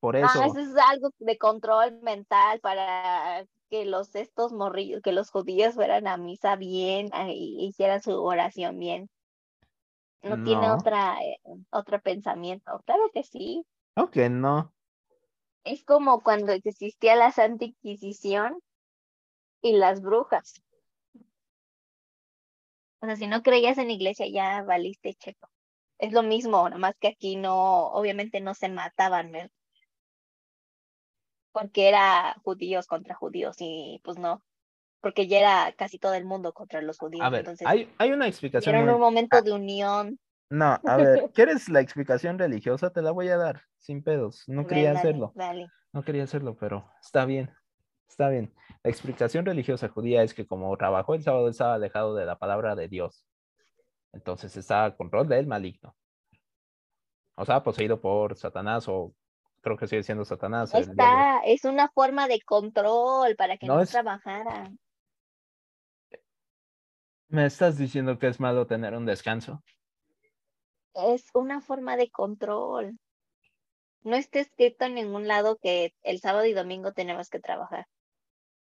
Por eso. Ah, eso es algo de control mental para que los estos morrillos, que los judíos fueran a misa bien ah, y hicieran su oración bien. No, tiene No. otra eh, otro pensamiento. Claro que sí. Ok, no. Es como cuando existía la Santa Inquisición y las brujas. O sea, si no creías en iglesia ya valiste checo. Es lo mismo, nada más que aquí no, obviamente no se mataban, ¿verdad? Porque era judíos contra judíos y pues no, porque ya era casi todo el mundo contra los judíos. A ver, entonces, hay, hay una explicación. era muy- un momento ah. de unión. No, a ver, *laughs* ¿quieres la explicación religiosa? Te la voy a dar, sin pedos. No quería dale, hacerlo. dale. No quería hacerlo, pero está bien. Está bien. La explicación religiosa judía es que como trabajó el sábado, estaba alejado de la palabra de Dios. Entonces estaba a control del maligno. O sea, poseído por Satanás o creo que sigue siendo Satanás. El está, es una forma de control para que No no, es- trabajaran. ¿Me estás diciendo que es malo tener un descanso? Es una forma de control. No está escrito en ningún lado que el sábado y domingo tenemos que trabajar.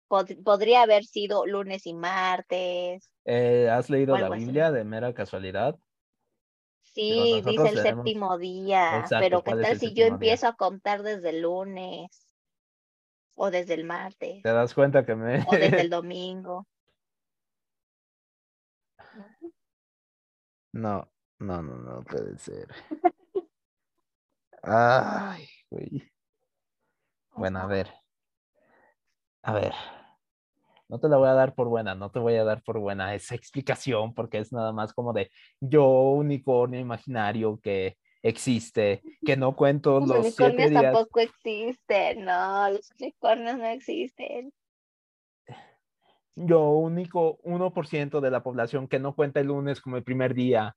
Pod- podría haber sido lunes y martes. Eh, ¿Has leído la así. Biblia de mera casualidad? Sí, dice el séptimo día, Exacto, pero ¿qué ¿cuál es tal si yo día? empiezo a contar desde el lunes? O desde el martes, ¿Te das cuenta que me... o desde el *laughs* domingo. No, no, no, no puede ser. *laughs* Ay, güey. Bueno, a ver. A ver. No te la voy a dar por buena, no te voy a dar por buena esa explicación porque es nada más como de yo, unicornio imaginario que existe, que no cuento Los los siete unicornios días. tampoco existen, no, los unicornios no existen. Yo, único 1% de la población que no cuenta el lunes como el primer día,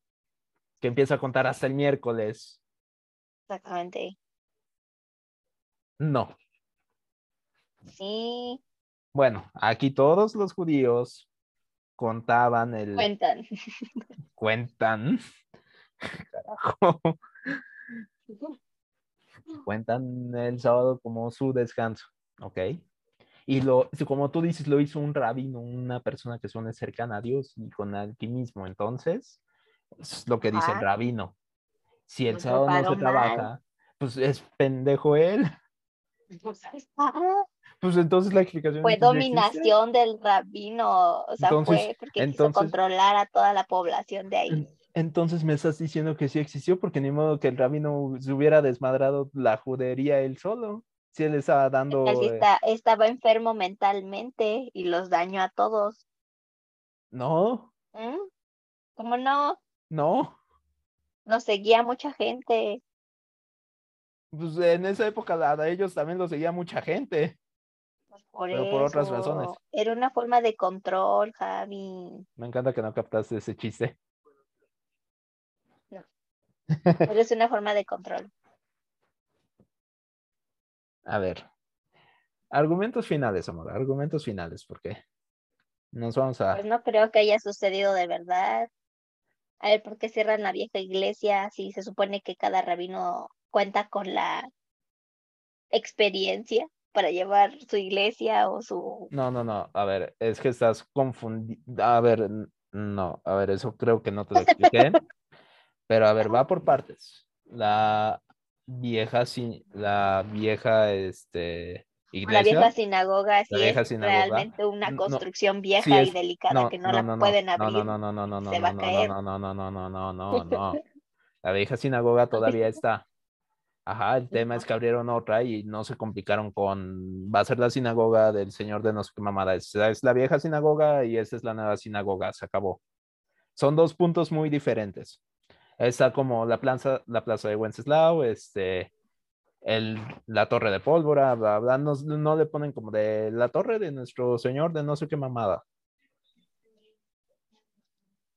que empieza a contar hasta el miércoles. Exactamente. No. Sí, Bueno, aquí todos los judíos contaban el... cuentan. Cuentan. *laughs* Carajo. Cuentan el sábado como su descanso, ¿ok? Y lo, como tú dices, lo hizo un rabino, una persona que suene cercana a Dios y con alquimismo. Entonces, es lo que dice el Ajá. rabino. Si el sábado no se mal. trabaja, pues es pendejo él. Ah, Pues entonces la explicación Fue dominación del rabino, o sea, Entonces- fue porque quiso entonces- controlar a toda la población de ahí. En- Entonces me estás diciendo que sí existió, porque ni modo que el rabino se hubiera desmadrado la judería él solo. Si él estaba dando. Eh, estaba enfermo mentalmente y los dañó a todos. No, ¿Mm? ¿Cómo no? no. Nos seguía mucha gente. Pues en esa época a ellos también lo seguía mucha gente. Por Pero por otras razones. Era una forma de control, Javi. Me encanta que no captaste ese chiste. Pero es una forma de control. *laughs* A ver. Argumentos finales, amor. Argumentos finales, porque nos vamos a. Pues no creo que haya sucedido de verdad. A ver, ¿por qué cierran la vieja iglesia si se supone que cada rabino cuenta con la experiencia para llevar su iglesia o su... No, no, no. A ver, es que estás confundido. A ver, no. A ver, eso creo que no te lo expliqué. Pero a ver, va por partes. La vieja, sí, la vieja, este, La iglesia. vieja sinagoga sí vieja es sinagoga. realmente una No, construcción vieja es- y delicada que no, la pueden abrir. No, no, no, no, no, no, no, no, no, no, no, no, no, no, no, no. La vieja sinagoga todavía está. Ajá, el tema es que abrieron otra y no se complicaron con, va a ser la sinagoga del señor de no sé qué mamada. Esa es la vieja sinagoga y esta es la nueva sinagoga, se acabó. Son dos puntos muy diferentes. Está como la plaza, la plaza de Wenceslao, este, el, la torre de pólvora, bla, bla, no, no le ponen como de la torre de nuestro señor de no sé qué mamada.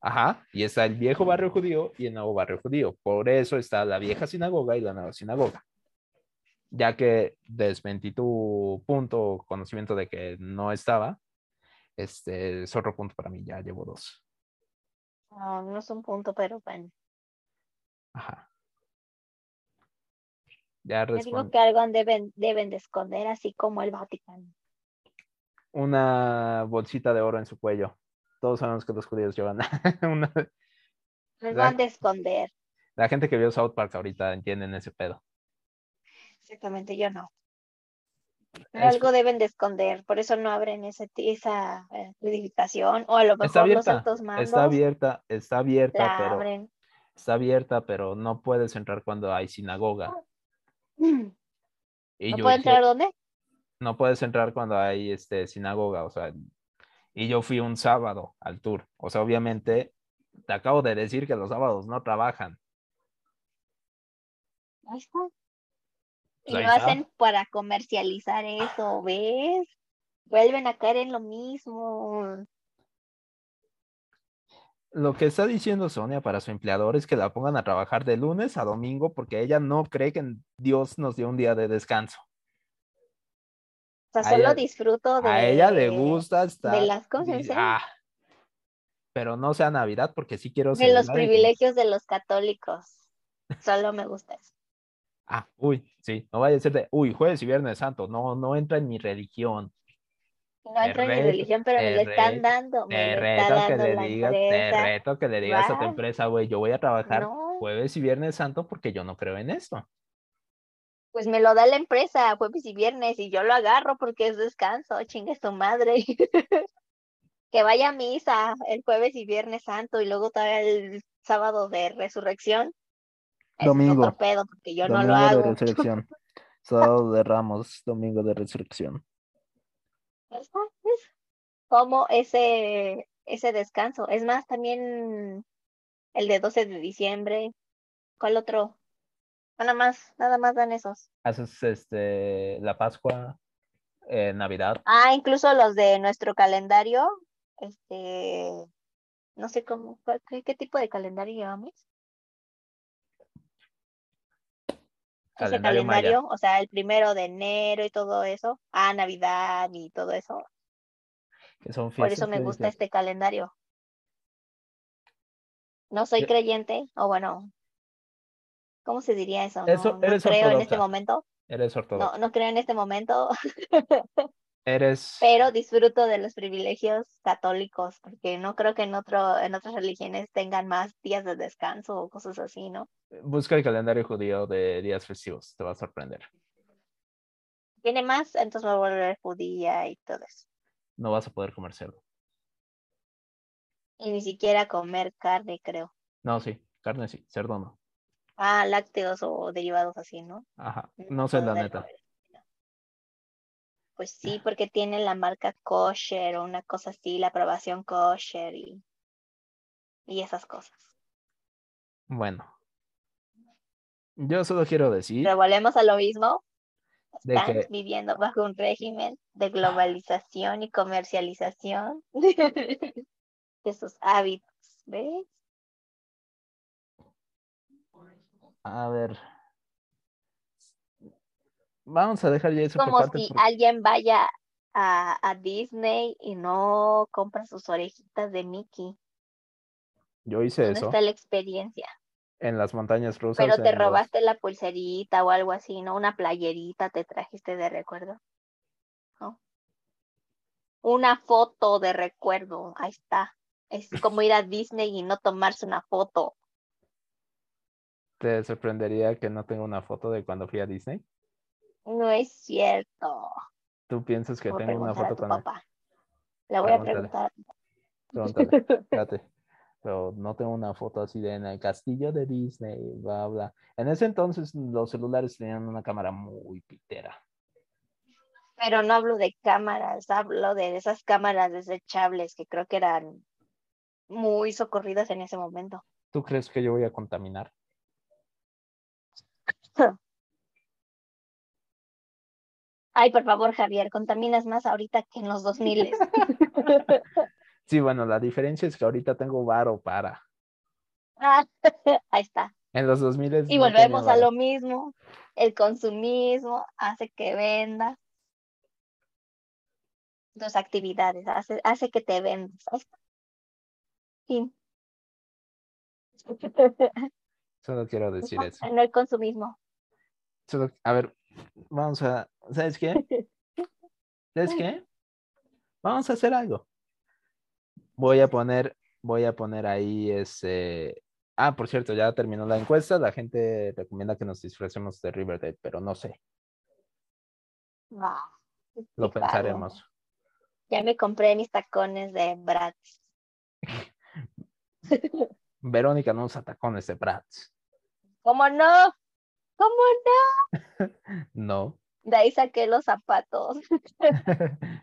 Ajá, y está el viejo barrio judío y el nuevo barrio judío. Por eso está la vieja sinagoga y la nueva sinagoga. Ya que desmentí tu punto, conocimiento de que no estaba, este es otro punto para mí, ya llevo dos. No, no es un punto, pero bueno. Ajá. Ya Yo digo que algo deben, deben de esconder, así como el Vaticano. Una bolsita de oro en su cuello. Todos sabemos que los judíos llevan *laughs* una... Los van de esconder. La gente que vio South Park ahorita entienden ese pedo. Exactamente, yo no. Pero Es- algo deben de esconder, por eso no abren ese, esa eh, edificación, o a lo mejor los altos mandos está abierta, está abierta, la pero abren. está abierta, pero no puedes entrar cuando hay sinagoga. *clears throat* ¿No Y yo puede dije, entrar dónde? no puedes entrar cuando hay este sinagoga, o sea, y yo fui un sábado al tour. O sea, obviamente te acabo de decir que los sábados no trabajan. Y Pues ahí lo hacen para comercializar eso, ¿ves? Vuelven a caer en lo mismo. Lo que está diciendo Sonia para su empleador es que la pongan a trabajar de lunes a domingo porque ella no cree que Dios nos dio un día de descanso. O sea, solo ella- disfruto de, A ella le gusta estar. de las cosas, ¿eh? "Ah, pero no sea Navidad porque sí quiero de los privilegios de los católicos. Solo me gusta eso. *laughs* Ah, uy, sí, no vaya a ser de, uy, jueves y viernes santo, no, no entra en mi religión. No Te entro en mi religión, pero me lo están dando. Me Te está reto que le digas, te reto que le digas a tu empresa, güey, yo voy a trabajar No, jueves y viernes santo porque yo no creo en esto. Pues me lo da la empresa jueves y viernes y yo lo agarro porque es descanso, chingue su madre. *laughs* que vaya a misa el jueves y viernes santo y luego todavía el sábado de resurrección. es Domingo. otro pedo porque yo no lo de resurrección. Sábado de Ramos, domingo de resurrección. ¿Sabes? Como ese, ese descanso. Es más, también el de 12 de diciembre. ¿Cuál otro? Nada más, nada más dan esos. Haces este la Pascua, eh, Navidad. Ah, incluso los de nuestro calendario, este, no sé cómo, qué, qué tipo de calendario llevamos. Ese Calendario calendario, o sea, el primero de enero y todo eso. Ah, Navidad y todo eso. Que son Por eso me gusta este calendario. No soy Yo- creyente, o bueno, ¿cómo se diría eso? Eso- No, no eres creo en este momento. Eres No, no creo en este momento, *laughs* Eres. pero disfruto de los privilegios católicos, porque no creo que en otro, en otras religiones tengan más días de descanso o cosas así, ¿no? Busca el calendario judío de días festivos, te va a sorprender. Tiene más, entonces me voy a volver judía y todo eso. No vas a poder comer cerdo. Y ni siquiera comer carne, creo. No, sí, carne sí, cerdo no. Ah, lácteos o derivados así, ¿no? Ajá, no sé la neta. Pues sí, porque tiene la marca kosher o una cosa así, la aprobación kosher y, y esas cosas. Bueno. Yo solo quiero decir Pero volvemos a lo mismo. de Están que viviendo bajo un régimen de globalización y comercialización *laughs* de sus hábitos, ¿ves? A ver. Vamos a dejar ya eso Como si alguien vaya a, a Disney y no compra sus orejitas de Mickey. Yo hice ¿Dónde eso está la experiencia? en las montañas rusas. Pero te los- robaste la pulserita o algo así, ¿no? Una playerita te trajiste de recuerdo. ¿No? Una foto de recuerdo, ahí está. Es como ir a Disney y no tomarse una foto. ¿Te sorprendería que no tenga una foto de cuando fui a Disney? No es cierto. ¿Tú piensas que tengo una foto con él? papá. Le voy a preguntar. Pregúntale, *laughs* espérate. Pero no tengo una foto así de en el castillo de Disney, bla, bla. En ese entonces los celulares tenían una cámara muy pitera. Pero no hablo de cámaras, hablo de esas cámaras desechables que creo que eran muy socorridas en ese momento. ¿Tú crees que yo voy a contaminar? Ay, por favor, Javier, contaminas más ahorita que en los 2000. *laughs* Sí, bueno, la diferencia es que ahorita tengo varo para. Ah, *laughs* ahí está. En los 2000 Y volvemos a lo mismo. El consumismo hace que vendas tus actividades, hace, hace que te vendas. Fin. Solo quiero decir *laughs* eso. No el consumismo. Solo- a ver, vamos a, ¿sabes qué? ¿Sabes qué? Vamos a hacer algo. Voy a poner, voy a poner ahí ese. Ah, por cierto, ya terminó la encuesta. La gente recomienda que nos disfracemos de Riverdale, pero no sé. Ah, Lo pensaremos. Ya me compré mis tacones de Bratz. *laughs* Verónica no usa tacones de Bratz. ¿Cómo no? ¿Cómo no? *laughs* No. De ahí saqué los zapatos. *laughs*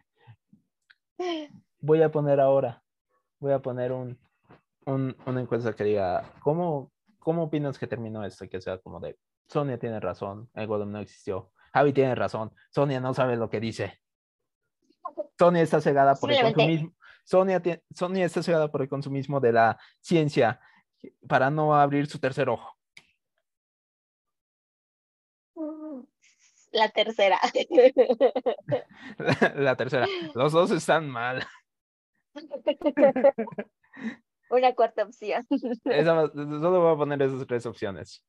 Voy a poner ahora. Voy a poner un, un- una encuesta que diga, ¿cómo, ¿cómo opinas que terminó esto? Que sea como de, Sonia tiene razón, el Golem no existió. Javi tiene razón, Sonia no sabe lo que dice. Sonia está cegada por el consumismo. Sonia, Sonia está cegada por el consumismo de la ciencia para no abrir su tercer ojo. La tercera. La, *laughs* la tercera, los dos están mal. *laughs* Una cuarta opción. Esa solo voy a poner esas tres opciones.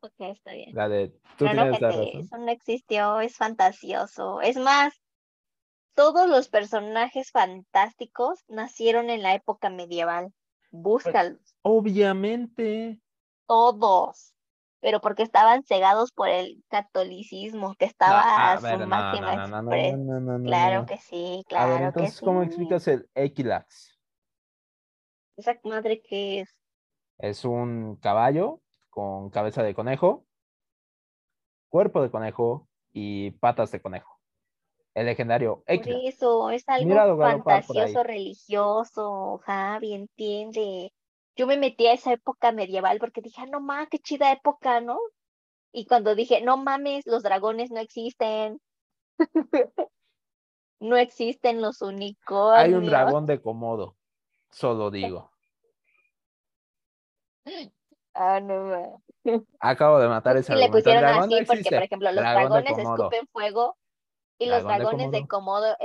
Ok, está bien. La de, tú tienes la razón. eso no existió, es fantasioso. Es más, todos los personajes fantásticos nacieron en la época medieval. Búscalos. Obviamente, todos, pero porque estaban cegados por el catolicismo, que No, estaba a a su no, máxima no, no, no, no, no, no, Claro no. que sí, A ver, claro que entonces, ¿cómo sí. explicas el Equilax? Esa madre que es. Es un caballo con cabeza de conejo, cuerpo de conejo y patas de conejo. El legendario Por Equilax. eso, es algo fantasioso, religioso, Javi, entiende. Yo me metí a esa época medieval porque dije, ah, no mames, qué chida época, ¿no? Y cuando dije, no mames, los dragones no existen. *laughs* No existen los unicornios. Hay un dragón de Komodo, solo digo. *laughs* Ah, no mames. *laughs* Acabo de matar ese Y le argumento. El pusieron dragón no así porque, existe. por ejemplo, los Dragón dragones escupen fuego y los Dragón dragones de Komodo.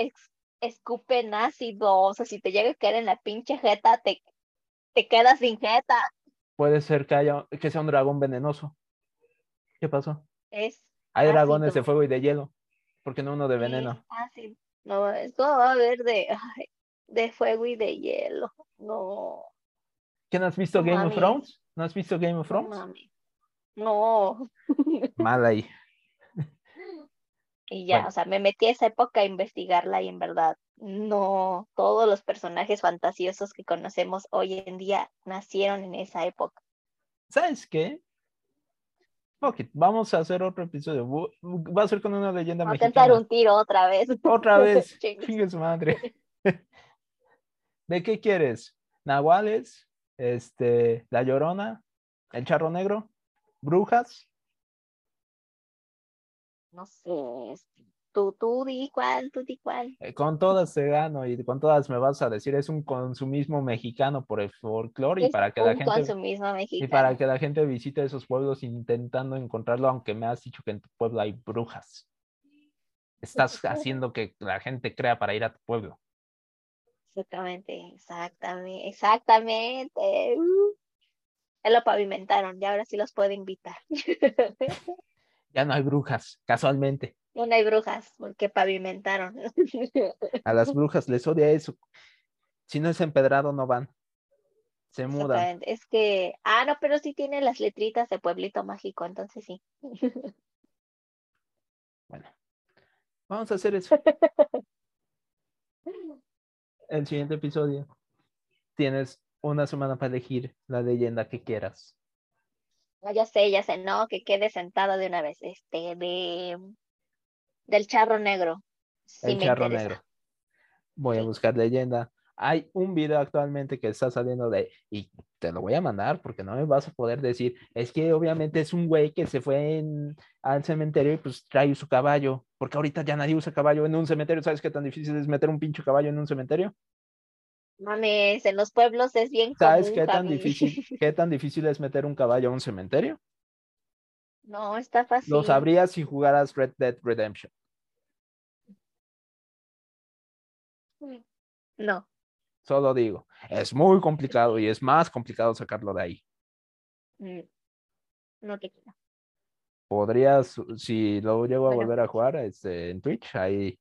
Escupen ácido. O sea, si te llega a caer en la pinche jeta, te, te quedas sin jeta. Puede ser que haya que sea un dragón venenoso. ¿Qué pasó? Es Hay dragones de fuego y de hielo. ¿Por qué no uno de es veneno? ácido. No, esto va a haber de, ay, de fuego y de hielo. No, ¿Qué no has visto Game of. Thrones? ¿No has visto Game of Thrones? mames. No. *laughs* Mal ahí. Y ya, Bueno. o sea, me metí a esa época a investigarla y en verdad, no, todos los personajes fantasiosos que conocemos hoy en día nacieron en esa época. ¿Sabes qué? Ok, vamos a hacer otro episodio. Va a ser con una leyenda Voy a mexicana. tentar un tiro otra vez. Otra *laughs* vez. Chingue. Su madre. *laughs* ¿De qué quieres? ¿Nahuales? Este, La Llorona, El Charro Negro, Brujas. No sé, tú, tú di cuál, tú di cuál. Eh, Con todas te gano y con todas me vas a decir, es un consumismo mexicano por el folclore y Es para que la gente y para que la gente visite esos pueblos intentando encontrarlo, aunque me has dicho que en tu pueblo hay brujas. Estás haciendo que la gente crea para ir a tu pueblo. Exactamente, exactamente, exactamente. Uh, ya lo pavimentaron, ya ahora sí los puedo invitar. *laughs* Ya no hay brujas, casualmente. No hay brujas, porque pavimentaron. *laughs* A las brujas les odia eso. Si no es empedrado, no van. Se mudan. Es que, ah, no, pero sí tiene las letritas de Pueblito Mágico, entonces sí. *laughs* Bueno, vamos a hacer eso. *laughs* El siguiente episodio. Tienes una semana para elegir la leyenda que quieras. Ah, ya sé, ya sé, no, que quede sentada de una vez. Este, de del charro negro. Sí el me charro interesa. negro. Voy a buscar leyenda. Hay un video actualmente que está saliendo de, y te lo voy a mandar porque no me vas a poder decir, es que obviamente es un güey que se fue en- al cementerio y pues trae su caballo, porque ahorita ya nadie usa caballo en un cementerio, ¿sabes qué tan difícil es meter un pinche caballo en un cementerio? Mames, en los pueblos es bien ¿Sabes común, qué tan Javi. difícil, qué tan difícil es meter un caballo a un cementerio? No, está fácil. Lo sabrías si jugaras Red Dead Redemption. No, Solo digo, es muy complicado y es más complicado sacarlo de ahí. mm, no te quiero. podrías, si lo llego a volver a jugar este, en Twitch, ahí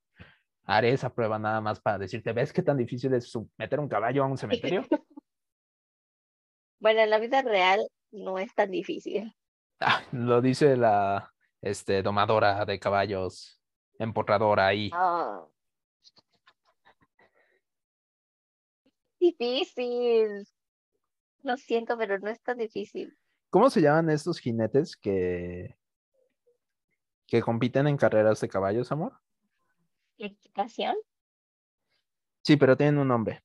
haré esa prueba nada más para decirte, ¿ves qué tan difícil es meter un caballo a un cementerio? *laughs* Bueno, en la vida real no es tan difícil. Ah, lo dice la este, domadora de caballos, empotradora ahí. Ah. Difícil. Lo siento, pero no es tan difícil. ¿Cómo se llaman estos jinetes que, que compiten en carreras de caballos, amor? ¿Explicación? Sí, pero tienen un nombre.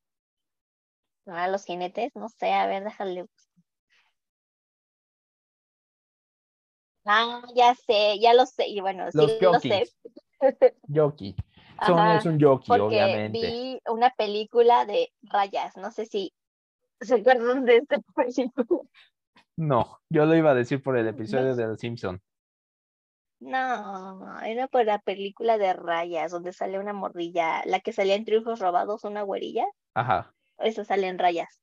Ah, los jinetes, no sé, a ver, déjale. Ah, ya sé, ya lo sé, y bueno, sí Los lo sé. jockeys. Jockey. Sony Ajá, es un jockey, porque obviamente. vi una película de rayas, no sé si se acuerdan de esta *laughs* película. No, yo lo iba a decir por el episodio de Los Simpson. No, era por la película de rayas, donde sale una morrilla, la que salía en Triunfos Robados, una güerilla, Ajá. eso sale en rayas.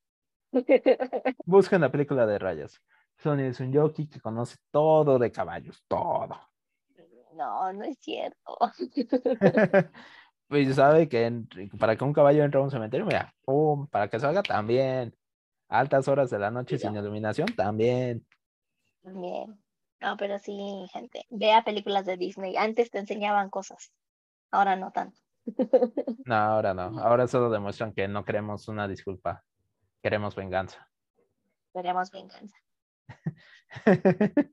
Busquen la película de rayas. Sony es un jockey que conoce todo de caballos, todo. No, no es cierto. *laughs* pues sabe que en- para que un caballo entre a un cementerio, mira, pum, para que salga también. Altas horas de la noche sin iluminación, también. Bien. No, pero sí, gente, vea películas de Disney. Antes te enseñaban cosas, ahora no tanto. *laughs* No, ahora no. Ahora solo demuestran que no queremos una disculpa. Queremos venganza. Queremos venganza. *laughs*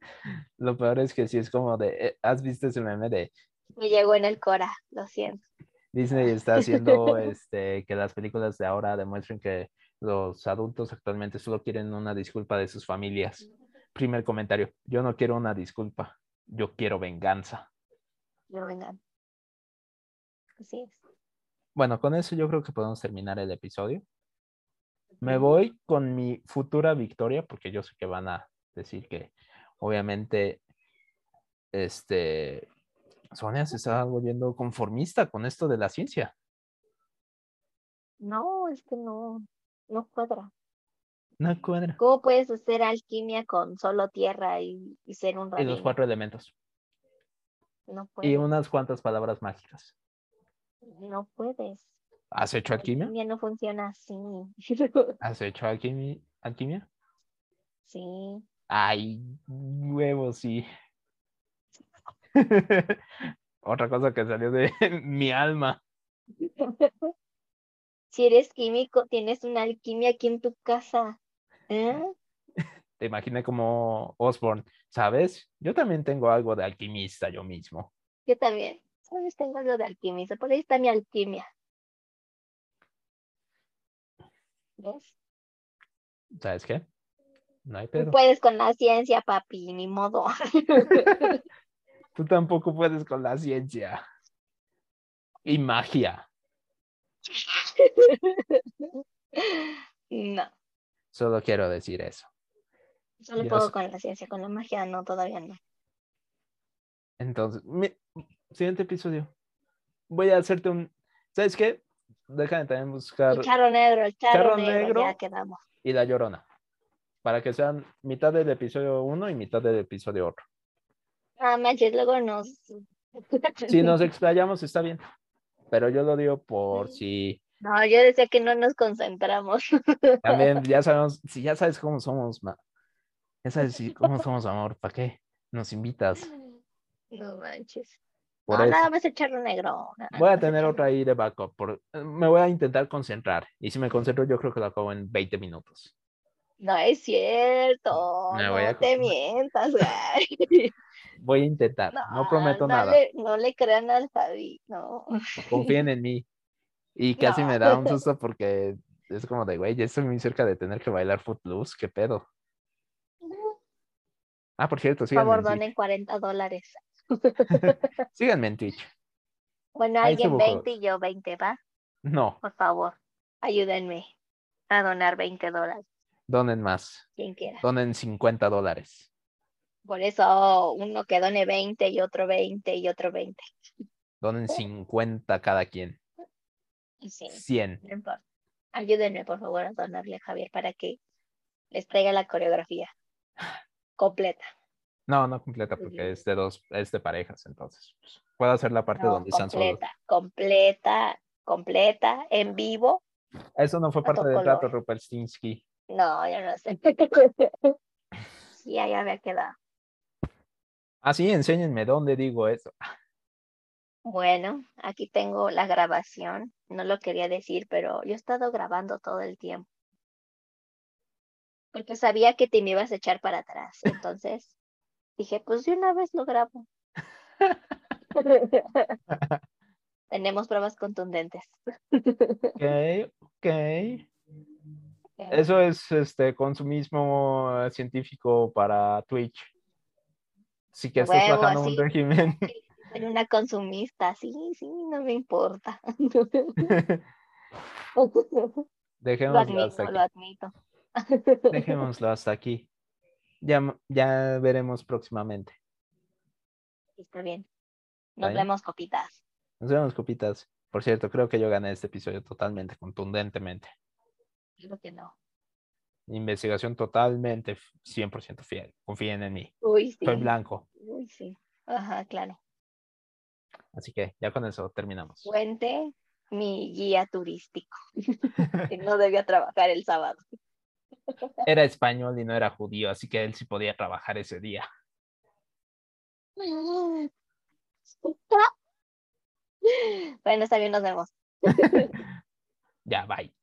Lo peor es que sí es como de, eh, ¿has visto ese meme de Me llegó en el Cora, lo siento. Disney está haciendo *laughs* este, que las películas de ahora demuestren que los adultos actualmente solo quieren una disculpa de sus familias? Primer comentario, yo no quiero una disculpa, yo quiero venganza. Quiero venganza. Así es. Bueno, con eso yo creo que podemos terminar el episodio. Me voy con mi futura victoria, porque yo sé que van a decir que obviamente este Sonia se está volviendo conformista con esto de la ciencia. No, es que no, no cuadra. No cuadra. ¿Cómo puedes hacer alquimia con solo tierra y, y ser un Y los rabino? cuatro elementos. No Y puedes. unas cuantas palabras mágicas. No puedes. ¿Has hecho alquimia? alquimia no funciona así. *laughs* ¿Has hecho alquimi- alquimia? sí. Ay, huevo, sí. *laughs* Otra cosa que salió de *laughs* mi alma. Si eres químico, tienes una alquimia aquí en tu casa. ¿Eh? Te imaginé como Osborne, ¿sabes? Yo también tengo algo de alquimista yo mismo. Yo también. ¿Sabes? Tengo algo de alquimista. Por ahí está mi alquimia. ¿Ves? ¿Sabes qué? No hay pedo. puedes con la ciencia, papi, ni modo. *laughs* Tú tampoco puedes con la ciencia. Y magia. No, Solo quiero decir eso. solo Yo puedo sé. con la ciencia, con la magia no, todavía no. Entonces, mi- siguiente episodio. Voy a hacerte un. ¿Sabes qué? Déjame también buscar. El charro negro, el charro, Charro negro, negro. ya quedamos. y La Llorona. Para que sean mitad del episodio 1 y mitad del episodio otro. Ah, manches, luego nos... Si *laughs* nos explayamos, está bien. Pero yo lo digo por si No, yo decía que no nos concentramos. *laughs* también ya sabemos, si ya sabes cómo somos, ma. Ya sabes si- cómo somos, amor, ¿para qué nos invitas? No manches. Por no, eso. nada más el charro negro. Voy a tener otra ahí de backup. por- me voy a intentar concentrar. Y si me concentro, yo creo que lo acabo en 20 minutos. No es cierto. Me no voy a te mientas, güey. *laughs* Voy a intentar. No, prometo no nada. Le, no le crean al Javi, no. Confíen en mí. Y *laughs* casi No. me da un susto porque es como de, güey, ya estoy muy cerca de tener que bailar Footloose. ¿Qué pedo? Ah, por cierto, Por síganme, favor, donen 40 dólares. *laughs* síganme en Twitch. Bueno, Ahí alguien buscó. 20 y yo 20, ¿va? No, Por favor, ayúdenme a donar 20 dólares, donen más. quien quiera. Donen 50 dólares. Por eso uno que done 20 y otro 20 y otro 20. Donen 50 cada quien. Sí, 100. no importa. Ayúdenme, por favor, a donarle a Javier para que les traiga la coreografía completa. No, no completa porque es de dos, es de parejas, entonces. pues, puedo hacer la parte No, donde están solos. completa, completa, completa, en vivo. Eso no fue parte del trato, color. Ruperstinsky. No, yo no sé. *laughs* Sí, ahí había quedado. Ah, sí, enséñenme dónde digo eso. Bueno, aquí tengo la grabación. No lo quería decir, pero yo he estado grabando todo el tiempo. Porque sabía que te me ibas a echar para atrás. *laughs* Entonces dije, pues de una vez lo grabo. *laughs* Tenemos pruebas contundentes. Ok, ok. Eso es este consumismo científico para Twitch. Sí que estás Huevo, bajando un régimen. Soy una consumista, sí, sí, no me importa. *laughs* *laughs* lo Dejémoslo hasta admito, lo aquí. admito. Dejémoslo hasta aquí. Ya, ya veremos próximamente. Está bien. Nos vemos, copitas. Nos vemos, copitas. Por cierto, creo que yo gané este episodio totalmente, contundentemente. Creo que no. Investigación totalmente f- 100% fiel. Confíen en mí. Uy, sí. Soy blanco. Uy, sí. Ajá, claro. Así que ya con eso terminamos. Fuente, mi guía turístico. *laughs* *laughs* no debía trabajar el sábado. Era español y no era judío, así que él sí podía trabajar ese día. *laughs* Bueno, está bien, nos vemos. *laughs* Ya, bye.